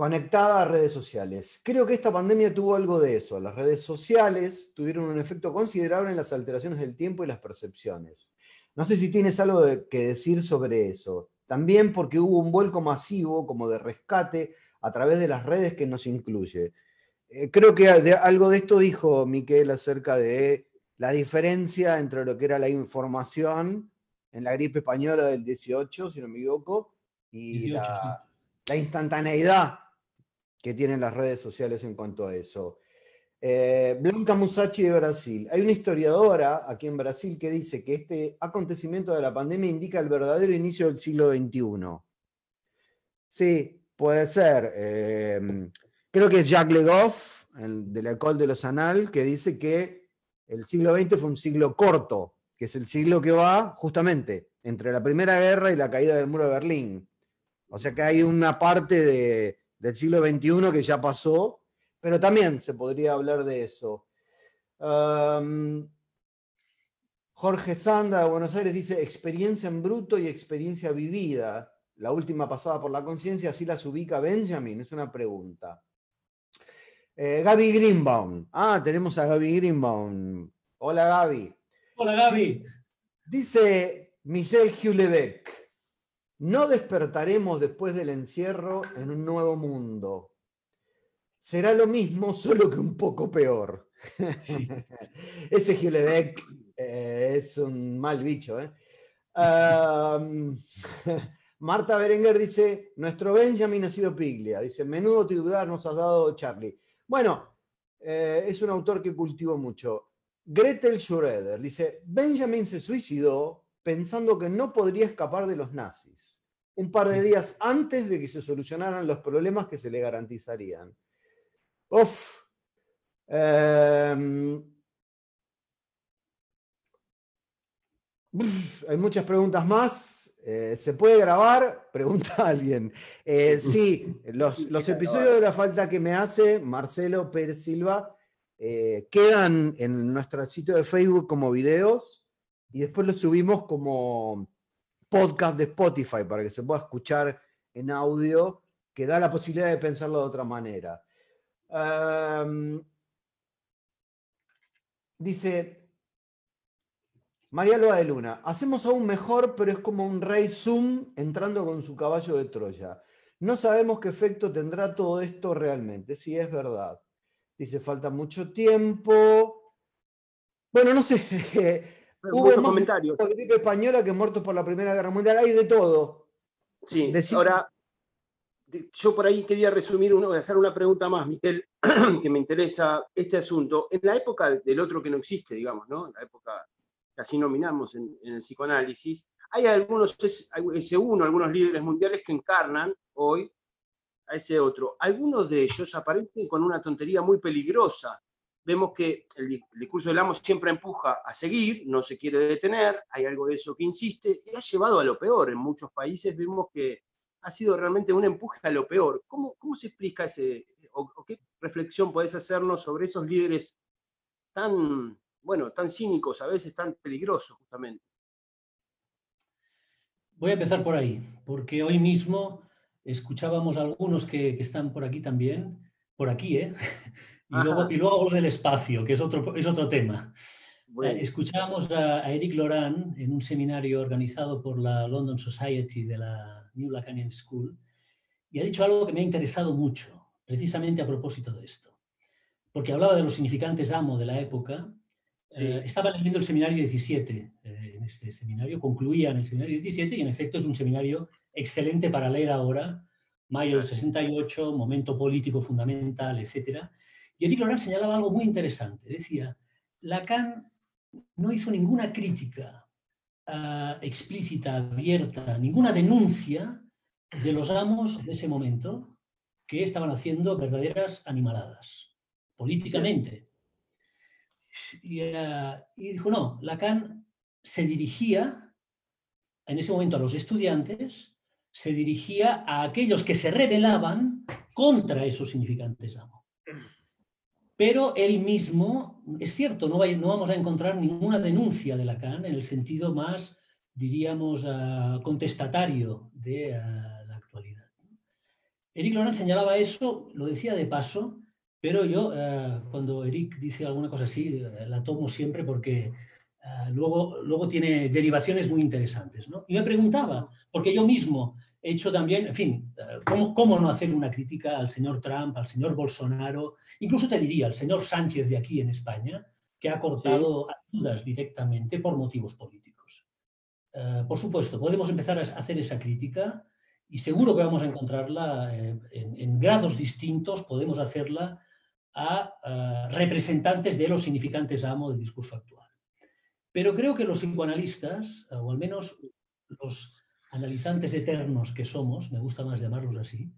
conectada a redes sociales. Creo que esta pandemia tuvo algo de eso. Las redes sociales tuvieron un efecto considerable en las alteraciones del tiempo y las percepciones. No sé si tienes algo de, que decir sobre eso. También porque hubo un vuelco masivo como de rescate a través de las redes que nos incluye. Eh, creo que algo de esto dijo Miquel acerca de la diferencia entre lo que era la información en la gripe española del 18, si no me equivoco, y 18, la, sí. la instantaneidad que tienen las redes sociales en cuanto a eso. Eh, Blanca Musachi de Brasil. Hay una historiadora aquí en Brasil que dice que este acontecimiento de la pandemia indica el verdadero inicio del siglo XXI. Sí, puede ser. Eh, creo que es Jacques Legoff, el, de la École de los Anal, que dice que el siglo XX fue un siglo corto, que es el siglo que va justamente entre la Primera Guerra y la caída del muro de Berlín. O sea que hay una parte de, del siglo XXI que ya pasó, pero también se podría hablar de eso. Jorge Sanda de Buenos Aires dice experiencia en bruto y experiencia vivida. La última pasada por la conciencia, ¿así las ubica Benjamin? Es una pregunta. Eh, Gaby Greenbaum. Ah, tenemos a Gaby Greenbaum. Hola Gaby. Hola Gaby. Dice Michelle Hulebeck. No despertaremos después del encierro en un nuevo mundo. Será lo mismo, solo que un poco peor. Sí. Ese Hulebeck eh, es un mal bicho. ¿eh? Um, Marta Berenguer dice, nuestro Benjamin ha sido Piglia. Dice, menudo titular nos has dado Charlie. Bueno, eh, es un autor que cultivo mucho. Gretel Schroeder dice, Benjamin se suicidó pensando que no podría escapar de los nazis un par de días antes de que se solucionaran los problemas que se le garantizarían. Uf. Eh, hay muchas preguntas más. Eh, ¿Se puede grabar? Pregunta alguien. Eh, sí, los, los, episodios de la falta que me hace Marcelo Pérez Silva eh, quedan en nuestro sitio de Facebook como videos y después los subimos como podcast de Spotify para que se pueda escuchar en audio, que da la posibilidad de pensarlo de otra manera. Um, dice María Loa de Luna, hacemos aún mejor, pero es como un rey Zoom entrando con su caballo de Troya. No sabemos qué efecto tendrá todo esto realmente, si es verdad. Dice, falta mucho tiempo. Bueno, no sé. Hubo más comentarios. española que muertos por la Primera Guerra Mundial. Hay de todo. Sí, ahora yo por ahí quería resumir, uno, hacer una pregunta más, Miquel, que me interesa este asunto. En la época del otro que no existe, digamos, ¿no? En la época así nominamos en, el psicoanálisis, hay algunos, ese uno, algunos líderes mundiales que encarnan hoy a ese otro. Algunos de ellos aparecen con una tontería muy peligrosa. Vemos que el, discurso del amo siempre empuja a seguir, no se quiere detener, hay algo de eso que insiste y ha llevado a lo peor. En muchos países vemos que ha sido realmente un empuje a lo peor. ¿Cómo, cómo se explica ese, o, qué reflexión podés hacernos sobre esos líderes tan, bueno, tan cínicos, a veces tan peligrosos justamente? Voy a empezar por ahí, porque hoy mismo escuchábamos a algunos que, están por aquí también, por aquí, ¿eh? Y luego, y luego hablo del espacio, que es otro, es otro tema. Eh, escuchábamos a, a, Eric Loran en un seminario organizado por la London Society de la New Lacanian School, y ha dicho algo que me ha interesado mucho, precisamente a propósito de esto. Porque hablaba de los significantes amo de la época. Eh, estaba leyendo el seminario 17 eh, en este seminario, concluía en el seminario 17 y en efecto es un seminario excelente para leer ahora, mayo del 68, momento político fundamental, etc. Y Eric Loran señalaba algo muy interesante. Decía, Lacan no hizo ninguna crítica Ah, explícita, abierta, ninguna denuncia de los amos de ese momento que estaban haciendo verdaderas animaladas, políticamente. Ah, y, dijo, no, Lacan se dirigía en ese momento a los estudiantes, se dirigía a aquellos que se rebelaban contra esos significantes amos pero él mismo, es cierto, no, vamos a encontrar ninguna denuncia de Lacan en el sentido más, diríamos, ah, contestatario de ah, la actualidad. Eric Loran señalaba eso, lo decía de paso, pero yo ah, cuando Eric dice alguna cosa así, la tomo siempre porque luego, luego tiene derivaciones muy interesantes. Y me preguntaba, porque yo mismo he hecho también, en fin, ¿cómo, ¿cómo, no hacer una crítica al señor Trump, al señor Bolsonaro, incluso te diría al señor Sánchez de aquí en España, que ha cortado ayudas directamente por motivos políticos? Eh, por supuesto, podemos empezar a hacer esa crítica y seguro que vamos a encontrarla eh, en, grados distintos, podemos hacerla a, a representantes de los significantes amo del discurso actual. Pero creo que los psicoanalistas, o al menos los analizantes eternos que somos, me gusta más llamarlos así,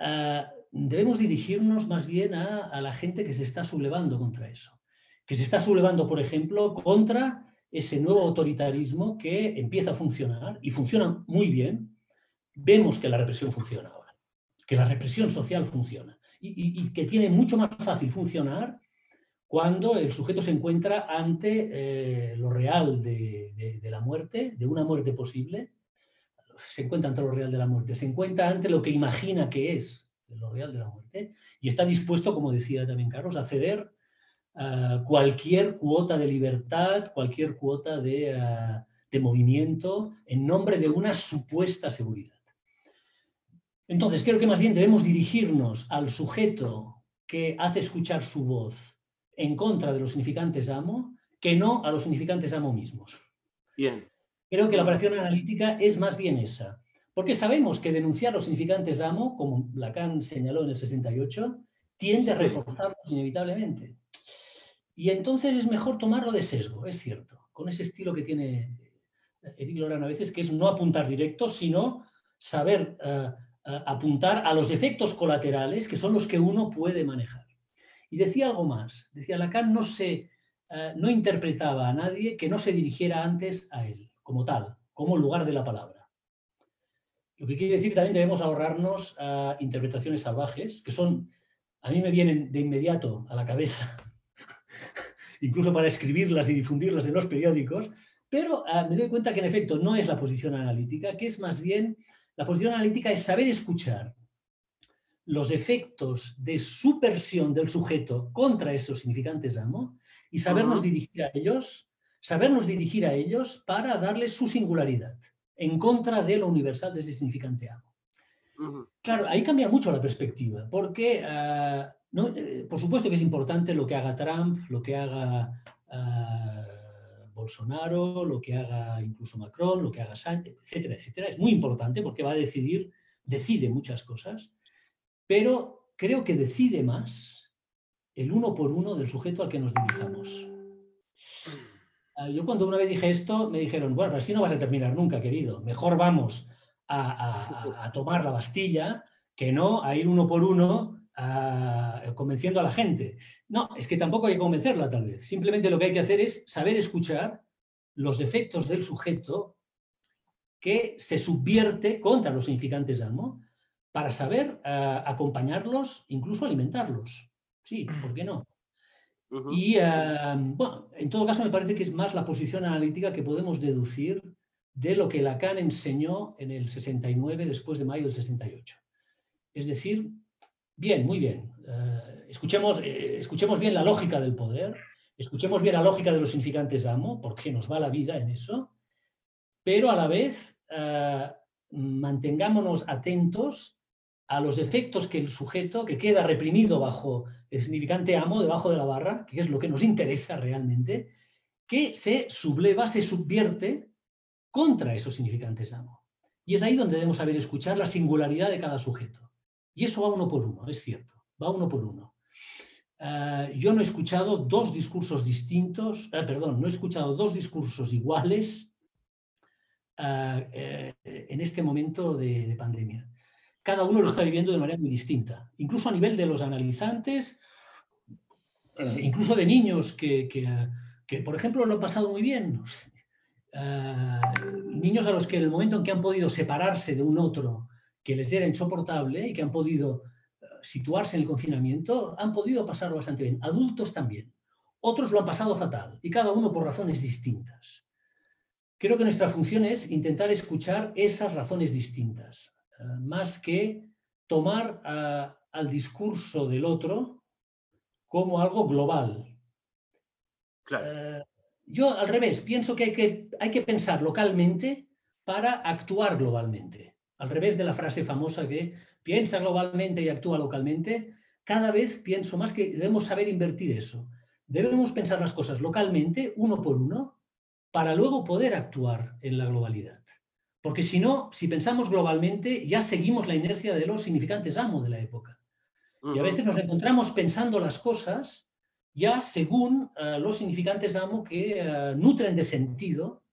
ah, debemos dirigirnos más bien a, la gente que se está sublevando contra eso. Que se está sublevando, por ejemplo, contra ese nuevo autoritarismo que empieza a funcionar y funciona muy bien. Vemos que la represión funciona ahora, que la represión social funciona y, que tiene mucho más fácil funcionar cuando el sujeto se encuentra ante eh, lo real de, la muerte, de una muerte posible, se encuentra ante lo real de la muerte, se encuentra ante lo que imagina que es lo real de la muerte y está dispuesto, como decía también Carlos, a ceder cualquier cuota de libertad, cualquier cuota de, de movimiento en nombre de una supuesta seguridad. Entonces, creo que más bien debemos dirigirnos al sujeto que hace escuchar su voz en contra de los significantes amo, que no a los significantes amo mismos. Bien. Creo que la operación analítica es más bien esa, porque sabemos que denunciar los significantes amo, como Lacan señaló en el 68, tiende a reforzarlos inevitablemente. Y entonces es mejor tomarlo de sesgo, es cierto, con ese estilo que tiene Eric Loran a veces, que es no apuntar directo, sino saber eh, apuntar a los efectos colaterales, que son los que uno puede manejar. Y decía algo más, decía Lacan no, se, eh, no interpretaba a nadie que no se dirigiera antes a él como tal, como lugar de la palabra. Lo que quiere decir que también debemos ahorrarnos a interpretaciones salvajes, que son, a mí me vienen de inmediato a la cabeza, incluso para escribirlas y difundirlas en los periódicos, pero ah, me doy cuenta que en efecto no es la posición analítica, que es más bien, la posición analítica es saber escuchar los efectos de supersión del sujeto contra esos significantes amo y sabernos dirigir a ellos sabernos dirigir a ellos para darles su singularidad, en contra de lo universal de ese significante amo. Claro, ahí cambia mucho la perspectiva, porque ah, eh, por supuesto que es importante lo que haga Trump, lo que haga ah, Bolsonaro, lo que haga incluso Macron, lo que haga Sánchez, etcétera, etcétera. Es muy importante porque va a decidir, decide muchas cosas, pero creo que decide más el uno por uno del sujeto al que nos dirijamos. Ah, yo cuando una vez dije esto, me dijeron, bueno, así no vas a terminar nunca, querido. Mejor vamos a, tomar la Bastilla que no a ir uno por uno convenciendo a la gente. No, es que tampoco hay que convencerla tal vez. Simplemente lo que hay que hacer es saber escuchar los defectos del sujeto que se subvierte contra los significantes amo para saber ah, acompañarlos, incluso alimentarlos. Sí, ¿por qué no? Y ah, bueno, en todo caso me parece que es más la posición analítica que podemos deducir de lo que Lacan enseñó en el 69 después de mayo del 68. Es decir, bien, muy bien, eh, escuchemos, eh, escuchemos bien la lógica del poder, escuchemos bien la lógica de los significantes amo, porque nos va la vida en eso, pero a la vez eh, mantengámonos atentos a los efectos que el sujeto, que queda reprimido bajo el significante amo, debajo de la barra, que es lo que nos interesa realmente, que se subleva, se subvierte contra esos significantes amo. Y es ahí donde debemos saber escuchar la singularidad de cada sujeto. Y eso va uno por uno, es cierto, va uno por uno. Eh, yo no he escuchado dos discursos distintos, eh, perdón, no he escuchado dos discursos iguales eh, en este momento de, pandemia. Cada uno lo está viviendo de manera muy distinta, incluso a nivel de los analizantes, incluso de niños que, que, por ejemplo, lo han pasado muy bien. Niños a los que en el momento en que han podido separarse de un otro que les era insoportable y que han podido eh, situarse en el confinamiento, han podido pasarlo bastante bien. Adultos también. Otros lo han pasado fatal y cada uno por razones distintas. Creo que nuestra función es intentar escuchar esas razones distintas, eh, más que tomar al discurso del otro como algo global. Claro. Yo al revés, pienso que hay, que hay que pensar localmente para actuar globalmente. Al revés de la frase famosa que piensa globalmente y actúa localmente, cada vez pienso más que debemos saber invertir eso. Debemos pensar las cosas localmente, uno por uno, para luego poder actuar en la globalidad. Porque si no, si pensamos globalmente, ya seguimos la inercia de los significantes amo de la época. Y a veces nos encontramos pensando las cosas ya según eh, los significantes amo que eh, nutren de sentido,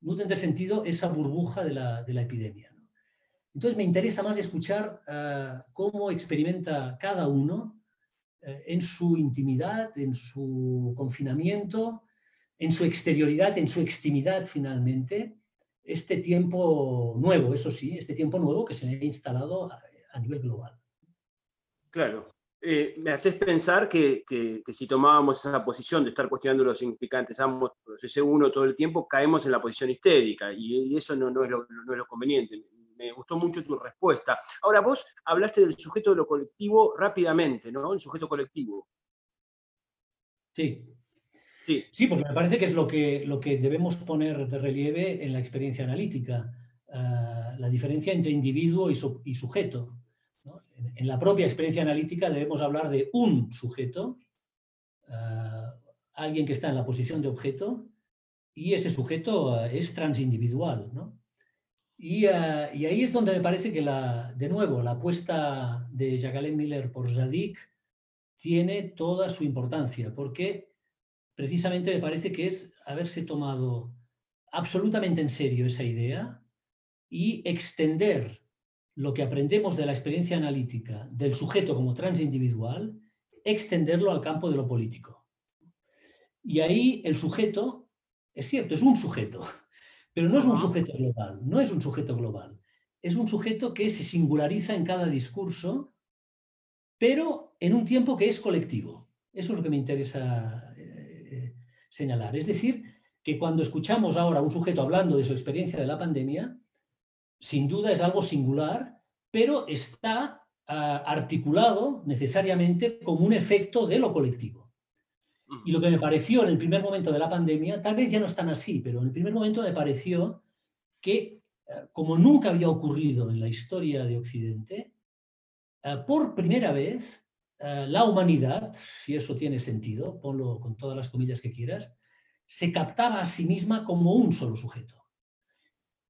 nutren de sentido esa burbuja de la, epidemia. Entonces me interesa más escuchar eh, cómo experimenta cada uno en su intimidad, en su confinamiento, en su exterioridad, en su extimidad finalmente, este tiempo nuevo, eso sí, este tiempo nuevo que se ha instalado a nivel global. Claro, eh, me haces pensar que, si tomábamos esa posición de estar cuestionando los significantes ambos ese uno todo el tiempo, caemos en la posición histérica y, eso no, es lo, conveniente. Me gustó mucho tu respuesta. Ahora, vos hablaste del sujeto de lo colectivo rápidamente, ¿no? El sujeto colectivo. Sí. Sí. sí, porque me parece que es lo que, lo que debemos poner de relieve en la experiencia analítica, ah, la diferencia entre individuo y sujeto en la propia experiencia analítica debemos hablar de un sujeto, eh, alguien que está en la posición de objeto, y ese sujeto eh, es transindividual. Y, eh, y, ahí es donde me parece que, la, de nuevo, la apuesta de Jacqueline Miller por Zadig tiene toda su importancia, porque precisamente me parece que es haberse tomado absolutamente en serio esa idea y extender lo que aprendemos de la experiencia analítica del sujeto como transindividual, extenderlo al campo de lo político. Y ahí el sujeto, es cierto, es un sujeto, pero no es un sujeto global, no es un sujeto global. Es un sujeto que se singulariza en cada discurso, pero en un tiempo que es colectivo. Eso es lo que me interesa eh, señalar. Es decir, que cuando escuchamos ahora a un sujeto hablando de su experiencia de la pandemia, sin duda es algo singular, pero está ah, articulado necesariamente como un efecto de lo colectivo. Y lo que me pareció en el primer momento de la pandemia, tal vez ya no están así, pero en el primer momento me pareció que como nunca había ocurrido en la historia de Occidente, por primera vez la humanidad, si eso tiene sentido, ponlo con todas las comillas que quieras, se captaba a sí misma como un solo sujeto.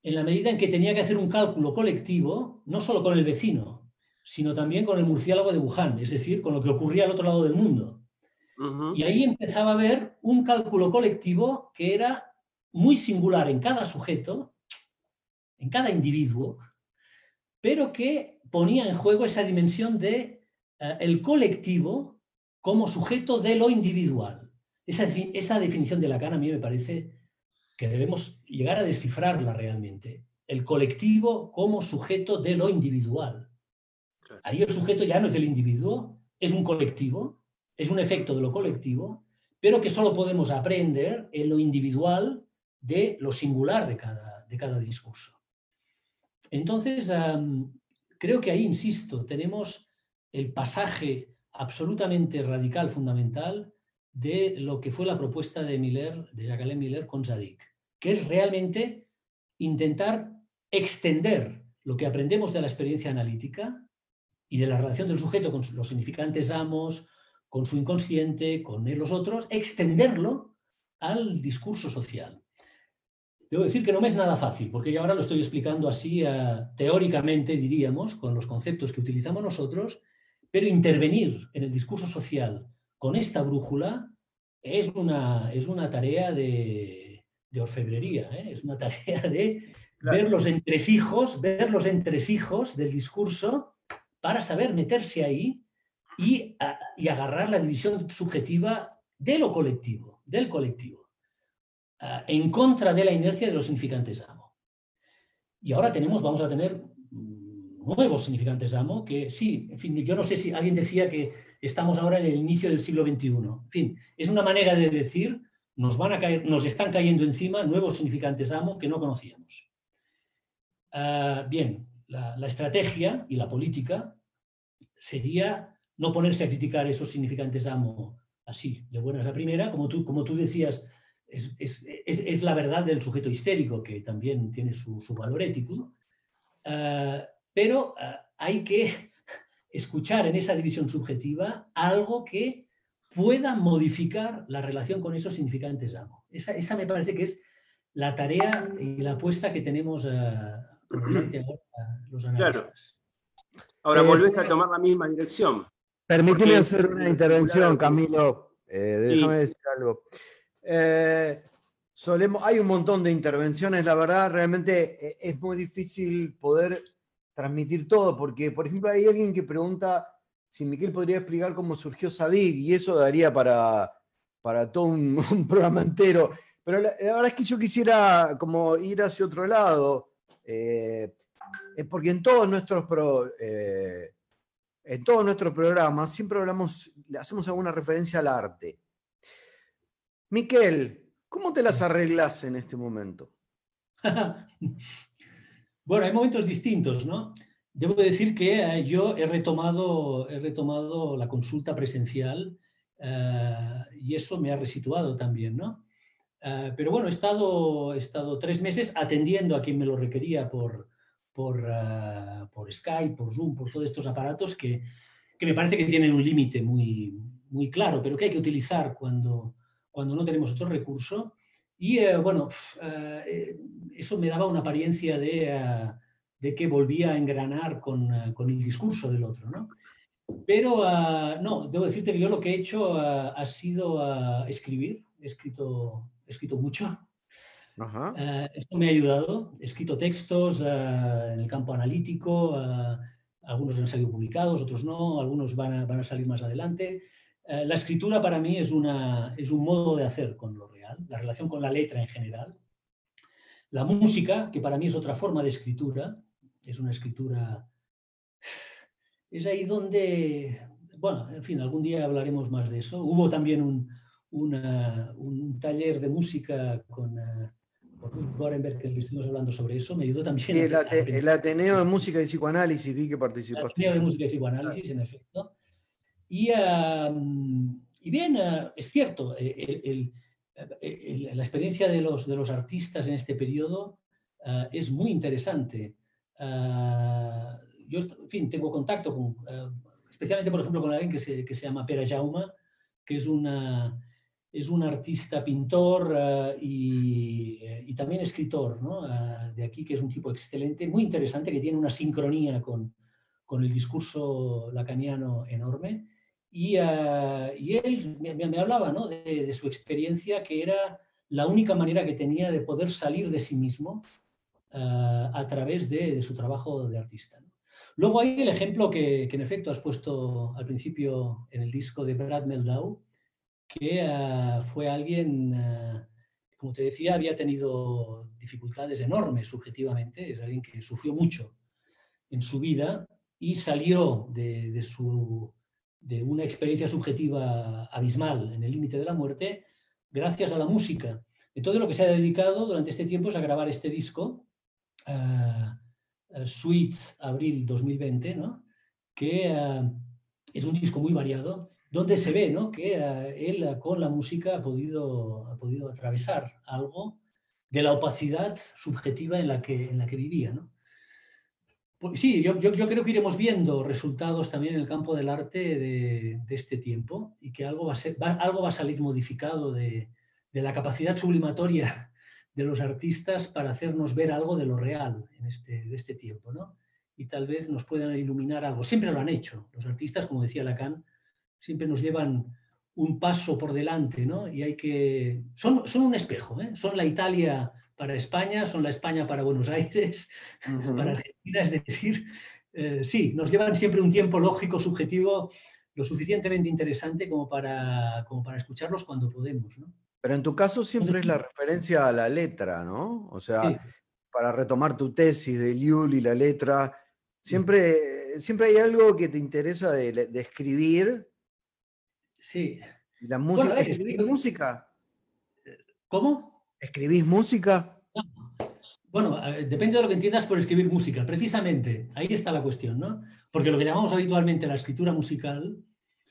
En la medida en que tenía que hacer un cálculo colectivo, no solo con el vecino, sino también con el murciélago de Wuhan, es decir, con lo que ocurría al otro lado del mundo. Y ahí empezaba a haber un cálculo colectivo que era muy singular en cada sujeto, en cada individuo, pero que ponía en juego esa dimensión de eh, el colectivo como sujeto de lo individual. Esa, definición de Lacan a mí me parece que debemos llegar a descifrarla realmente. El colectivo como sujeto de lo individual. Ahí el sujeto ya no es el individuo, es un colectivo, es un efecto de lo colectivo, pero que solo podemos aprender en lo individual de lo singular de cada, de cada discurso. Entonces, creo que ahí, insisto, tenemos el pasaje absolutamente radical, fundamental, de lo que fue la propuesta de Miller, de Jacques Miller con Zadig, que es realmente intentar extender lo que aprendemos de la experiencia analítica y de la relación del sujeto con los significantes amos, con su inconsciente, con los otros, extenderlo al discurso social. Debo decir que no me es nada fácil, porque yo ahora lo estoy explicando así eh, teóricamente, diríamos, con los conceptos que utilizamos nosotros, pero intervenir en el discurso social con esta brújula es una, es una tarea de, orfebrería, ¿eh? es una tarea de ver los entresijos, ver los entresijos del discurso para saber meterse ahí y, y agarrar la división subjetiva de lo colectivo, del colectivo, en contra de la inercia de los significantes amo. Y ahora tenemos, vamos a tener nuevos significantes amo, que sí, en fin, yo no sé si alguien decía que estamos ahora en el inicio del siglo XXI. En fin, es una manera de decir, nos, van a caer, nos están cayendo encima nuevos significantes amo que no conocíamos. Ah, bien, la, estrategia y la política sería no ponerse a criticar esos significantes amo así, de buenas a primera, como tú, como tú decías, es, la verdad del sujeto histérico, que también tiene su, valor ético, ah, pero ah, hay que escuchar en esa división subjetiva algo que pueda modificar la relación con esos significantes amo. Esa, me parece que es la tarea y la apuesta que tenemos uh, los analistas. Ahora eh, volvés a tomar la misma dirección. Permíteme hacer una intervención, Camilo. Eh, déjame decir algo. solemos, hay un montón de intervenciones, la verdad, realmente es muy difícil poder transmitir todo, porque, por ejemplo, hay alguien que pregunta si Miquel podría explicar cómo surgió Sadig, y eso daría para, para todo un, programa entero. Pero la, verdad es que yo quisiera como ir hacia otro lado, eh, porque en todos nuestros eh, en todos nuestros programas siempre hablamos, hacemos alguna referencia al arte. Miquel, ¿cómo te las arreglas en este momento? Bueno, hay momentos distintos, ¿no? Debo decir que eh, yo he retomado, he retomado la consulta presencial eh, y eso me ha resituado también, ¿no? Eh, pero bueno, he estado, he estado tres meses atendiendo a quien me lo requería por, por, por Skype, por Zoom, por todos estos aparatos que, que me parece que tienen un límite muy, muy claro, pero que hay que utilizar cuando, cuando no tenemos otro recurso. Y eh, bueno, eh, eso me daba una apariencia de, eh, de que volvía a engranar con, con, el discurso del otro. ¿no? Pero no, debo decirte que yo lo que he hecho ha sido escribir, he escrito, he escrito mucho. Esto me ha ayudado, he escrito textos en el campo analítico, algunos han salido publicados, otros no, algunos van a, salir más adelante. la escritura para mí es, una, es un modo de hacer con lo la relación con la letra en general. La música, que para mí es otra forma de escritura, es una escritura... Es ahí donde, bueno, en fin, algún día hablaremos más de eso. Hubo también un, un taller de música con Ruth Gorenberg, que estuvimos hablando sobre eso, me ayudó también. el, el, Ateneo de Música y Psicoanálisis, vi que participó. El Ateneo de Música y Psicoanálisis, en efecto. Y, y bien, es cierto, el, la experiencia de los, de los artistas en este periodo es muy interesante. yo, en fin, tengo contacto con, especialmente, por ejemplo, con alguien que se, que se llama Pera Jauma, que es una, es un artista pintor eh, eh, y, también escritor ¿no? Eh, de aquí, que es un tipo excelente, muy interesante, que tiene una sincronía con, con el discurso lacaniano enorme. Y, él me, me hablaba ¿no? de, su experiencia, que era la única manera que tenía de poder salir de sí mismo a través de, de, su trabajo de artista. Luego hay el ejemplo que, que, en efecto has puesto al principio en el disco de Brad Meldau, que ah, fue alguien, ah, como te decía, había tenido dificultades enormes subjetivamente, es alguien que sufrió mucho en su vida y salió de, una experiencia subjetiva abismal en el límite de la muerte gracias a la música. Entonces lo que se ha dedicado durante este tiempo es a grabar este disco, uh, Sweet Abril 2020, ¿no? que es un disco muy variado donde se ve ¿no? que eh, él con la música ha podido, ha podido atravesar algo de la opacidad subjetiva en la que, en la que vivía. ¿no? Pues sí, yo, yo, creo que iremos viendo resultados también en el campo del arte de, este tiempo y que algo va a, algo va a salir modificado de, de, la capacidad sublimatoria de los artistas para hacernos ver algo de lo real en este, de este tiempo. ¿no? Y tal vez nos puedan iluminar algo. Siempre lo han hecho. Los artistas, como decía Lacan, siempre nos llevan un paso por delante, ¿no? Y hay que... Son, son un espejo, ¿eh? Son la Italia para España, son la España para Buenos Aires, para Argentina, es decir, eh, sí, nos llevan siempre un tiempo lógico, subjetivo, lo suficientemente interesante como para, como para escucharlos cuando podemos, ¿no? Pero en tu caso siempre es la referencia a la letra, ¿no? O sea, para retomar tu tesis de Liul y la letra, siempre, siempre hay algo que te interesa de, de escribir Sí. ¿La música? ¿Escribís música? ¿Cómo? ¿Escribís música? Bueno, depende de lo que entiendas por escribir música. Precisamente, ahí está la cuestión, ¿no? Porque lo que llamamos habitualmente la escritura musical,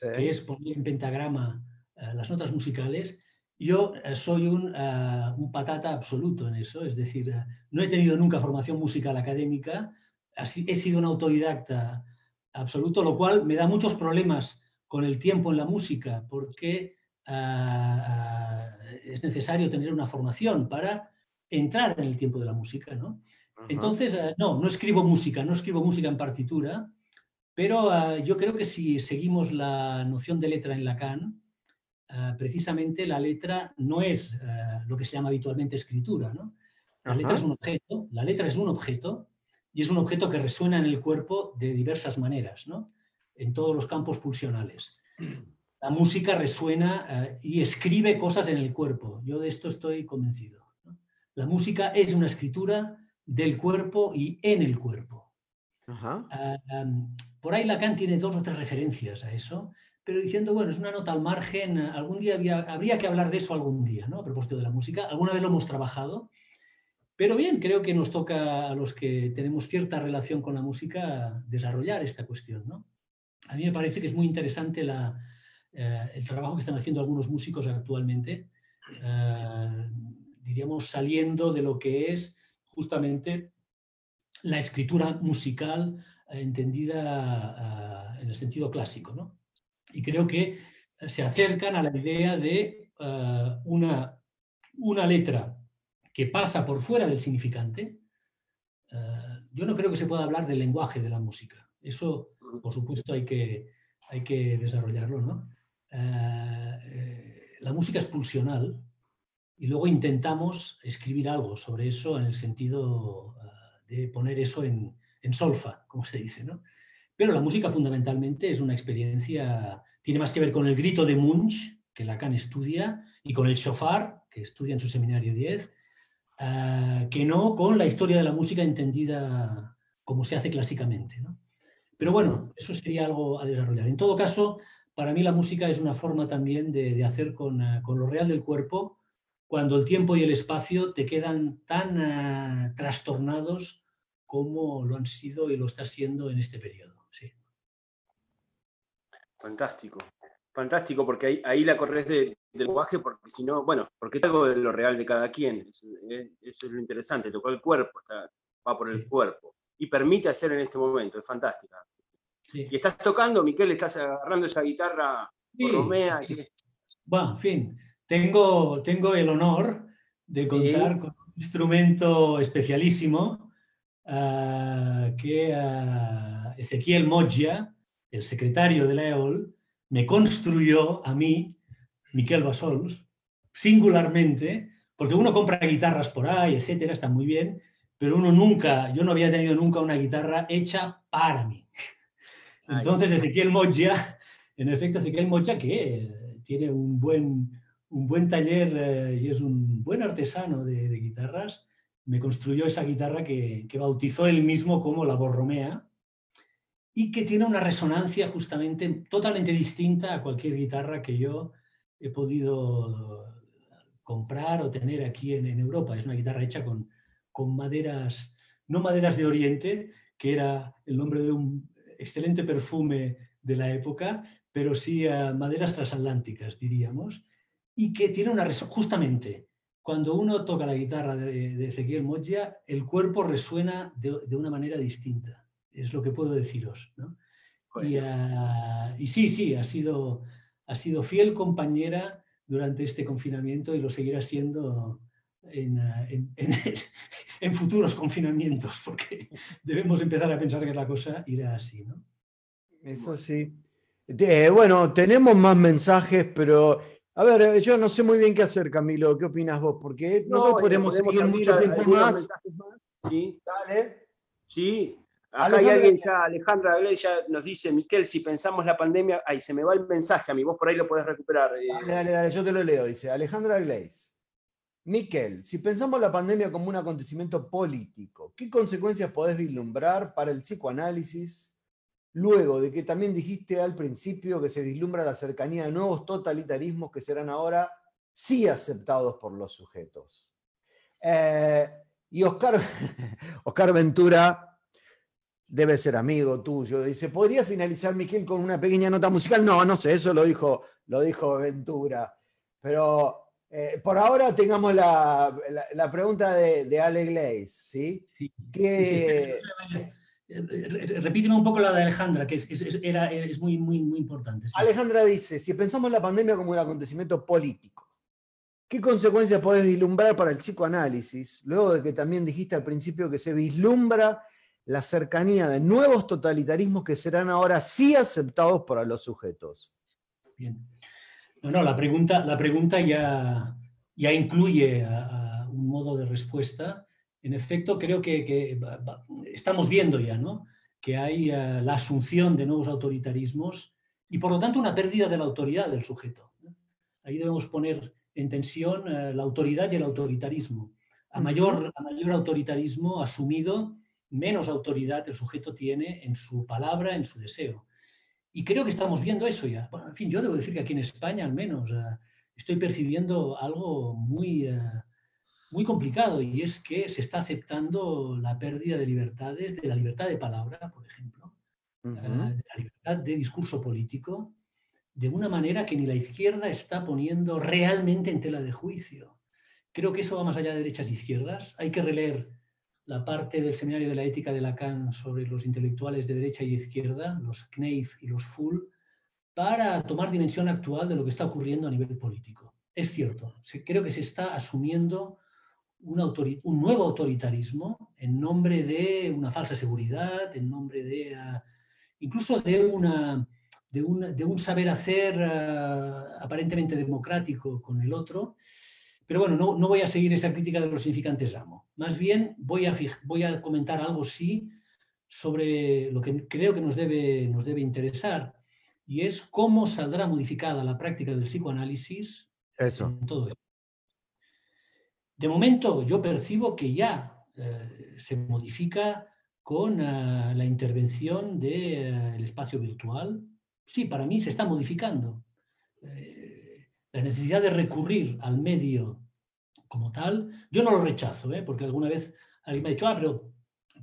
que es poner en pentagrama eh, las notas musicales, yo eh, soy un, eh, un, patata absoluto en eso. Es decir, no he tenido nunca formación musical académica, así, he sido un autodidacta absoluto, lo cual me da muchos problemas con el tiempo en la música, porque ah, ah, es necesario tener una formación para entrar en el tiempo de la música. ¿no? Entonces, ah, no, no escribo música, no escribo música en partitura, pero yo creo que si seguimos la noción de letra en Lacan, precisamente la letra no es lo que se llama habitualmente escritura. ¿no? La letra es un objeto, la letra es un objeto y es un objeto que resuena en el cuerpo de diversas maneras. ¿no? En todos los campos pulsionales. La música resuena eh, y escribe cosas en el cuerpo. Yo de esto estoy convencido. La música es una escritura del cuerpo y en el cuerpo. Ah, por ahí Lacan tiene dos o tres referencias a eso, pero diciendo, bueno, es una nota al margen, algún día habría que hablar de eso algún día, ¿no? A propósito de la música, alguna vez lo hemos trabajado, pero bien, creo que nos toca a los que tenemos cierta relación con la música desarrollar esta cuestión, ¿no? A mí me parece que es muy interesante eh, el trabajo que están haciendo algunos músicos actualmente, eh, diríamos, saliendo de lo que es justamente la escritura musical eh, entendida en el sentido clásico. ¿no? Y creo que se acercan a la idea de una, una letra que pasa por fuera del significante. yo no creo que se pueda hablar del lenguaje de la música. Eso por supuesto hay que, hay que desarrollarlo, ¿no? Eh, eh, la música es pulsional y luego intentamos escribir algo sobre eso en el sentido eh, de poner eso en, en, solfa, como se dice, ¿no? Pero la música fundamentalmente es una experiencia, tiene más que ver con el grito de Munch, que Lacan estudia, y con el shofar, que estudia en su seminario 10, que no con la historia de la música entendida como se hace clásicamente, ¿no? Pero bueno, eso sería algo a desarrollar. En todo caso, para mí la música es una forma también de, hacer eh, con, lo real del cuerpo cuando el tiempo y el espacio te quedan tan eh, trastornados como lo han sido y lo está siendo en este periodo. Sí. Fantástico, fantástico, porque ahí, ahí la corres de, lenguaje, porque si no, bueno, porque es algo de lo real de cada quien. Eso, es lo interesante, tocó el cuerpo, va por el cuerpo. Y permite hacer en este momento, es fantástica. Y estás tocando, Miquel, estás agarrando esa guitarra Romea. Bueno, en fin, tengo, tengo el honor de contar con un instrumento especialísimo ah, que uh, Ezequiel Moggia, el secretario de la EOL, me construyó a mí, Miquel Basols, singularmente, porque uno compra guitarras por ahí, etcétera, está muy bien, pero uno nunca, yo no había tenido nunca una guitarra hecha para mí. Entonces Ezequiel Moggia, en efecto Ezequiel Moggia, que tiene un buen, un buen taller eh, y es un buen artesano de, guitarras, me construyó esa guitarra que, que, bautizó él mismo como la Borromea y que tiene una resonancia justamente totalmente distinta a cualquier guitarra que yo he podido comprar o tener aquí en, en Europa. Es una guitarra hecha con, con maderas, no maderas de Oriente, que era el nombre de un excelente perfume de la época, pero sí a maderas transatlánticas, diríamos, y que tiene una justamente cuando uno toca la guitarra de, Ezequiel Moggia, el cuerpo resuena de, una manera distinta. Es lo que puedo deciros. Ah, y, sí, sí, ha sido, ha sido fiel compañera durante este confinamiento y lo seguirá siendo en, ah, en, futuros confinamientos, porque debemos empezar a pensar que la cosa irá así. ¿no? Eso sí. bueno, tenemos más mensajes, pero a ver, yo no sé muy bien qué hacer, Camilo. ¿Qué opinas vos? Porque nosotros eh, podemos, seguir mucho tiempo más. Sí, dale. Sí. Acá hay alguien ya, Alejandra ya nos dice, Miquel, si pensamos la pandemia, ahí se me va el mensaje a mí, vos por ahí lo podés recuperar. Eh. Dale, dale, dale, yo te lo leo, dice Alejandra Gleis. Miquel, si pensamos la pandemia como un acontecimiento político, ¿qué consecuencias podés vislumbrar para el psicoanálisis, luego de que también dijiste al principio que se vislumbra la cercanía de nuevos totalitarismos que serán ahora sí aceptados por los sujetos. Eh, y Oscar, Oscar Ventura debe ser amigo tuyo. Dice, ¿podría finalizar, Miquel, con una pequeña nota musical? No, no sé, eso lo dijo, lo dijo Ventura. Pero eh, por ahora tengamos la, pregunta de, de Ale Glaze, ¿sí? sí, Repíteme un poco la de Alejandra, que es, era, es muy, muy, muy importante. Alejandra dice, si pensamos la pandemia como un acontecimiento político, ¿qué consecuencias podés vislumbrar para el psicoanálisis? Luego de que también dijiste al principio que se vislumbra la cercanía de nuevos totalitarismos que serán ahora sí aceptados por los sujetos. Bien. No, no, la pregunta, la pregunta ya, ya incluye un modo de respuesta en efecto, creo que, estamos viendo ya ¿no? que hay eh, la asunción de nuevos autoritarismos y, por lo tanto, una pérdida de la autoridad del sujeto. Ahí debemos poner en tensión eh, la autoridad y el autoritarismo. A mayor, a mayor autoritarismo asumido, menos autoridad el sujeto tiene en su palabra, en su deseo. Y creo que estamos viendo eso ya. en fin, yo debo decir que aquí en España, al menos, eh, estoy percibiendo algo muy muy complicado y es que se está aceptando la pérdida de libertades, de la libertad de palabra, por ejemplo, de la libertad de discurso político, de una manera que ni la izquierda está poniendo realmente en tela de juicio. Creo que eso va más allá de derechas e izquierdas. Hay que releer la parte del seminario de la ética de Lacan sobre los intelectuales de derecha y izquierda, los Kneif y los Full, para tomar dimensión actual de lo que está ocurriendo a nivel político. Es cierto, creo que se está asumiendo un, nuevo autoritarismo en nombre de una falsa seguridad, en nombre de ah, incluso de, una, de, un saber hacer ah, aparentemente democrático con el otro. Pero bueno, no, voy a seguir esa crítica de los significantes amo. Más bien voy a, voy a comentar algo sí sobre lo que creo que nos debe, nos debe interesar y es cómo saldrá modificada la práctica del psicoanálisis Eso. en todo esto. De momento yo percibo que ya eh, se modifica con eh, la intervención del eh, espacio virtual. Sí, para mí se está modificando. la necesidad de recurrir al medio como tal, yo no lo rechazo, porque alguna vez alguien me ha dicho, ah, pero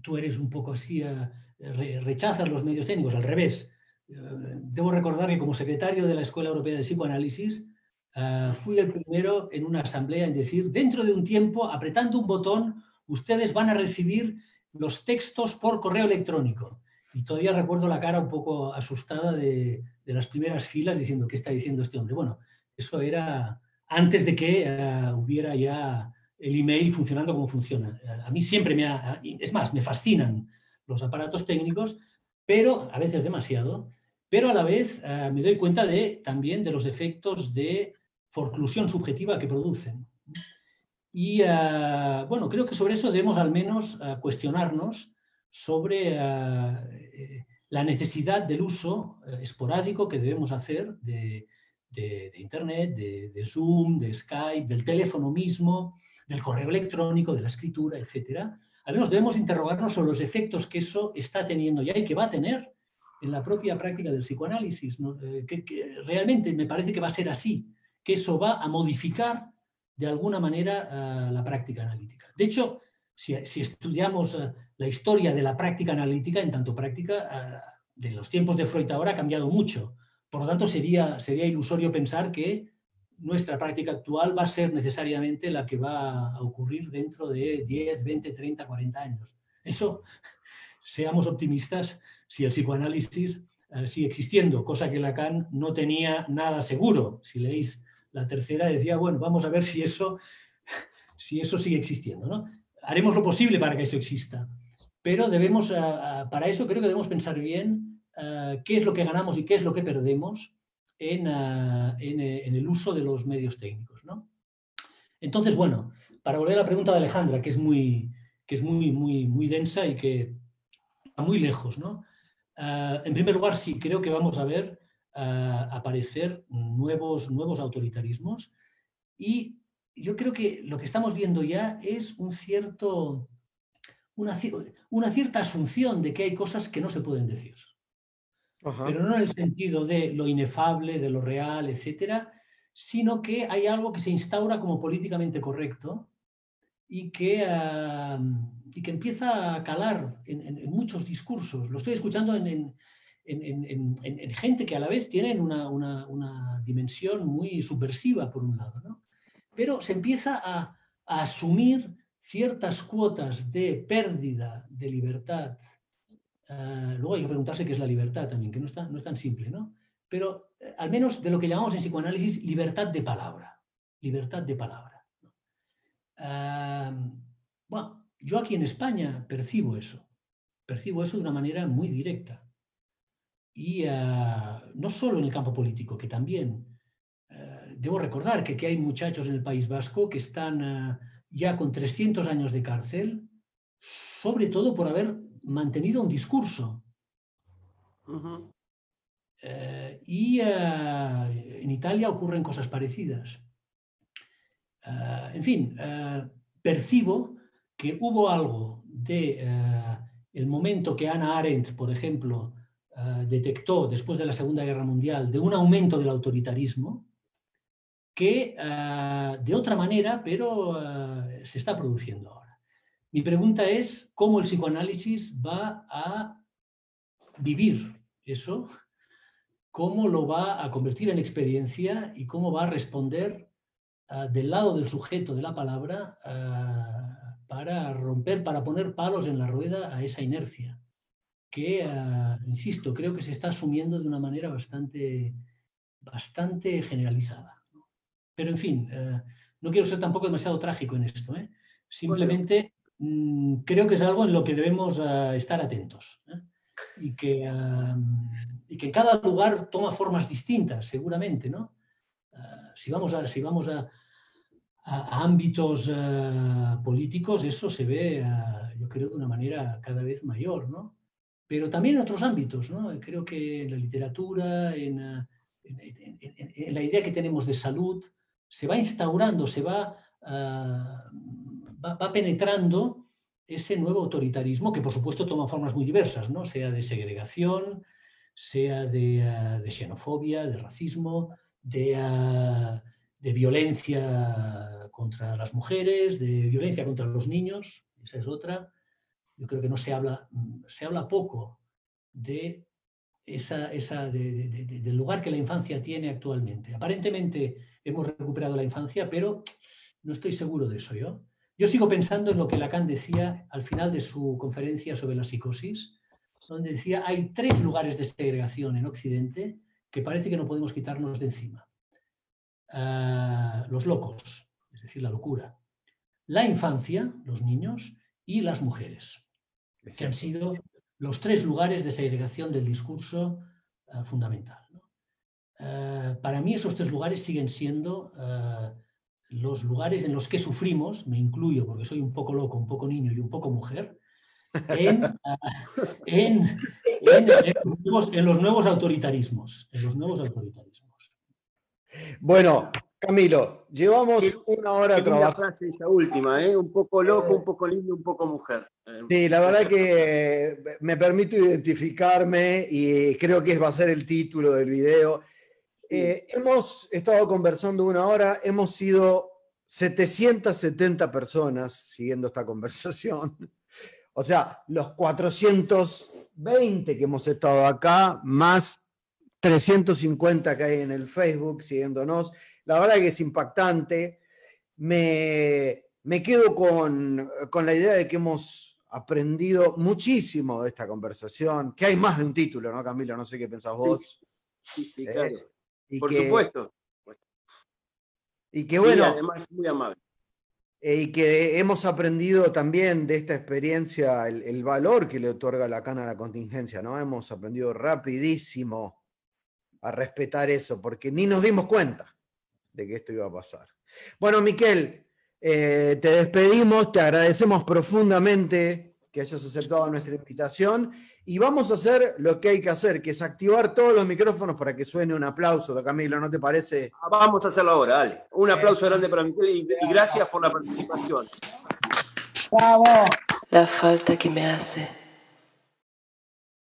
tú eres un poco así, rechazas los medios técnicos, al revés. debo recordar que como secretario de la Escuela Europea de Psicoanálisis, fui el primero en una asamblea en decir, dentro de un tiempo, apretando un botón, ustedes van a recibir los textos por correo electrónico. Y todavía recuerdo la cara un poco asustada de, las primeras filas diciendo, ¿qué está diciendo este hombre? Bueno, eso era antes de que eh, hubiera ya el email funcionando como funciona. A mí siempre me ha, es más, me fascinan los aparatos técnicos, pero a veces demasiado, pero a la vez eh, me doy cuenta de, también de los efectos de forclusión subjetiva que producen. Y eh, bueno, creo que sobre eso debemos al menos cuestionarnos sobre la necesidad del uso esporádico que debemos hacer de, de, Internet, de, Zoom, de Skype, del teléfono mismo, del correo electrónico, de la escritura, etc. Al menos debemos interrogarnos sobre los efectos que eso está teniendo ya y que va a tener en la propia práctica del psicoanálisis. Eh, que, realmente me parece que va a ser así, que eso va a modificar de alguna manera eh, la práctica analítica. De hecho, si, estudiamos eh, la historia de la práctica analítica, en tanto práctica, de los tiempos de Freud ahora ha cambiado mucho. Por lo tanto, sería, sería ilusorio pensar que nuestra práctica actual va a ser necesariamente la que va a ocurrir dentro de 10, 20, 30, 40 años. Eso, seamos optimistas, si el psicoanálisis eh, sigue existiendo, cosa que Lacan no tenía nada seguro. Si leéis la tercera, decía, bueno, vamos a ver si eso, si eso sigue existiendo. ¿no? Haremos lo posible para que eso exista, pero debemos, para eso creo que debemos pensar bien eh, qué es lo que ganamos y qué es lo que perdemos en, eh, eh, en, el uso de los medios técnicos. ¿no? Entonces, bueno, para volver a la pregunta de Alejandra, que es muy, que es muy, muy, muy densa y que va muy lejos. ¿no? en primer lugar, sí, creo que vamos a ver aparecer nuevos, nuevos autoritarismos y yo creo que lo que estamos viendo ya es un cierto, una cierta asunción de que hay cosas que no se pueden decir pero no en el sentido de lo inefable, de lo real, etcétera, sino que hay algo que se instaura como políticamente correcto y que, y que empieza a calar en, muchos discursos. Lo estoy escuchando en, gente que a la vez tienen una, una, dimensión muy subversiva, por un lado, ¿no? pero se empieza a, a asumir ciertas cuotas de pérdida de libertad Ah, luego hay que preguntarse qué es la libertad también, que no, está, no es tan simple, ¿no? Pero eh, al menos de lo que llamamos en psicoanálisis libertad de palabra. Libertad de palabra. bueno, yo aquí en España percibo eso. Percibo eso de una manera muy directa. Y ah, no solo en el campo político, que también. Eh, debo recordar que, que, hay muchachos en el País Vasco que están ah, ya con 300 años de cárcel, sobre todo por haber mantenido un discurso. Eh, y eh, en Italia ocurren cosas parecidas. Eh, en fin, percibo que hubo algo de el momento que Ana Arendt, por ejemplo, detectó después de la Segunda Guerra Mundial de un aumento del autoritarismo que de otra manera, pero se está produciendo ahora. Mi pregunta es cómo el psicoanálisis va a vivir eso, cómo lo va a convertir en experiencia y cómo va a responder ah, del lado del sujeto de la palabra ah, para romper, para poner palos en la rueda a esa inercia, que, ah, insisto, creo que se está asumiendo de una manera bastante, bastante generalizada. Pero, en fin, no quiero ser tampoco demasiado trágico en esto. ¿eh? Simplemente Mm, creo que es algo en lo que debemos ah, estar atentos. ¿eh? Y, que, y, que, en cada lugar toma formas distintas, seguramente. ¿no? Ah, si vamos a, si vamos a, a, ámbitos ah, políticos, eso se ve, yo creo, de una manera cada vez mayor. ¿no? Pero también en otros ámbitos. ¿no? Creo que en la literatura, en, en, en, la idea que tenemos de salud, se va instaurando, se va va, penetrando ese nuevo autoritarismo que por supuesto toma formas muy diversas, ¿no? sea de segregación, sea de, ah, xenofobia, de racismo, de, ah, de, violencia contra las mujeres, de violencia contra los niños, esa es otra. Yo creo que no se habla, se habla poco de esa, esa del lugar que la infancia tiene actualmente. Aparentemente hemos recuperado la infancia, pero no estoy seguro de eso yo. Yo sigo pensando en lo que Lacan decía al final de su conferencia sobre la psicosis, donde decía, hay tres lugares de segregación en Occidente que parece que no podemos quitarnos de encima. Ah, los locos, es decir, la locura. La infancia, los niños, y las mujeres, que han sido los tres lugares de segregación del discurso ah, fundamental. Ah, para mí esos tres lugares siguen siendo los lugares en los que sufrimos, me incluyo porque soy un poco loco, un poco niño y un poco mujer, en, en, los nuevos, autoritarismos. En los nuevos autoritarismos. Bueno, Camilo, llevamos una hora trabajando. esa última, ¿eh? Un poco loco, un poco lindo, un poco mujer. Sí, la verdad que me permito identificarme y creo que va a ser el título del video. Eh, hemos estado conversando una hora, hemos sido 770 personas siguiendo esta conversación. O sea, los 420 que hemos estado acá, más 350 que hay en el Facebook siguiéndonos. La verdad que es impactante. Me, quedo con, la idea de que hemos aprendido muchísimo de esta conversación, que hay más de un título, ¿no, Camilo? No sé qué pensás vos. Sí, sí, eh, Por supuesto. Y que bueno. además, muy amable. Eh, y que hemos aprendido también de esta experiencia el, valor que le otorga la cana a la contingencia, ¿no? Hemos aprendido rapidísimo a respetar eso, porque ni nos dimos cuenta de que esto iba a pasar. Bueno, Miquel, eh, te despedimos, te agradecemos profundamente que hayas aceptado nuestra invitación y vamos a hacer lo que hay que hacer, que es activar todos los micrófonos para que suene un aplauso de Camilo, ¿no te parece? Ah, vamos a hacerlo ahora, dale. Un aplauso grande para Miguel y, y gracias por la participación. La falta que me hace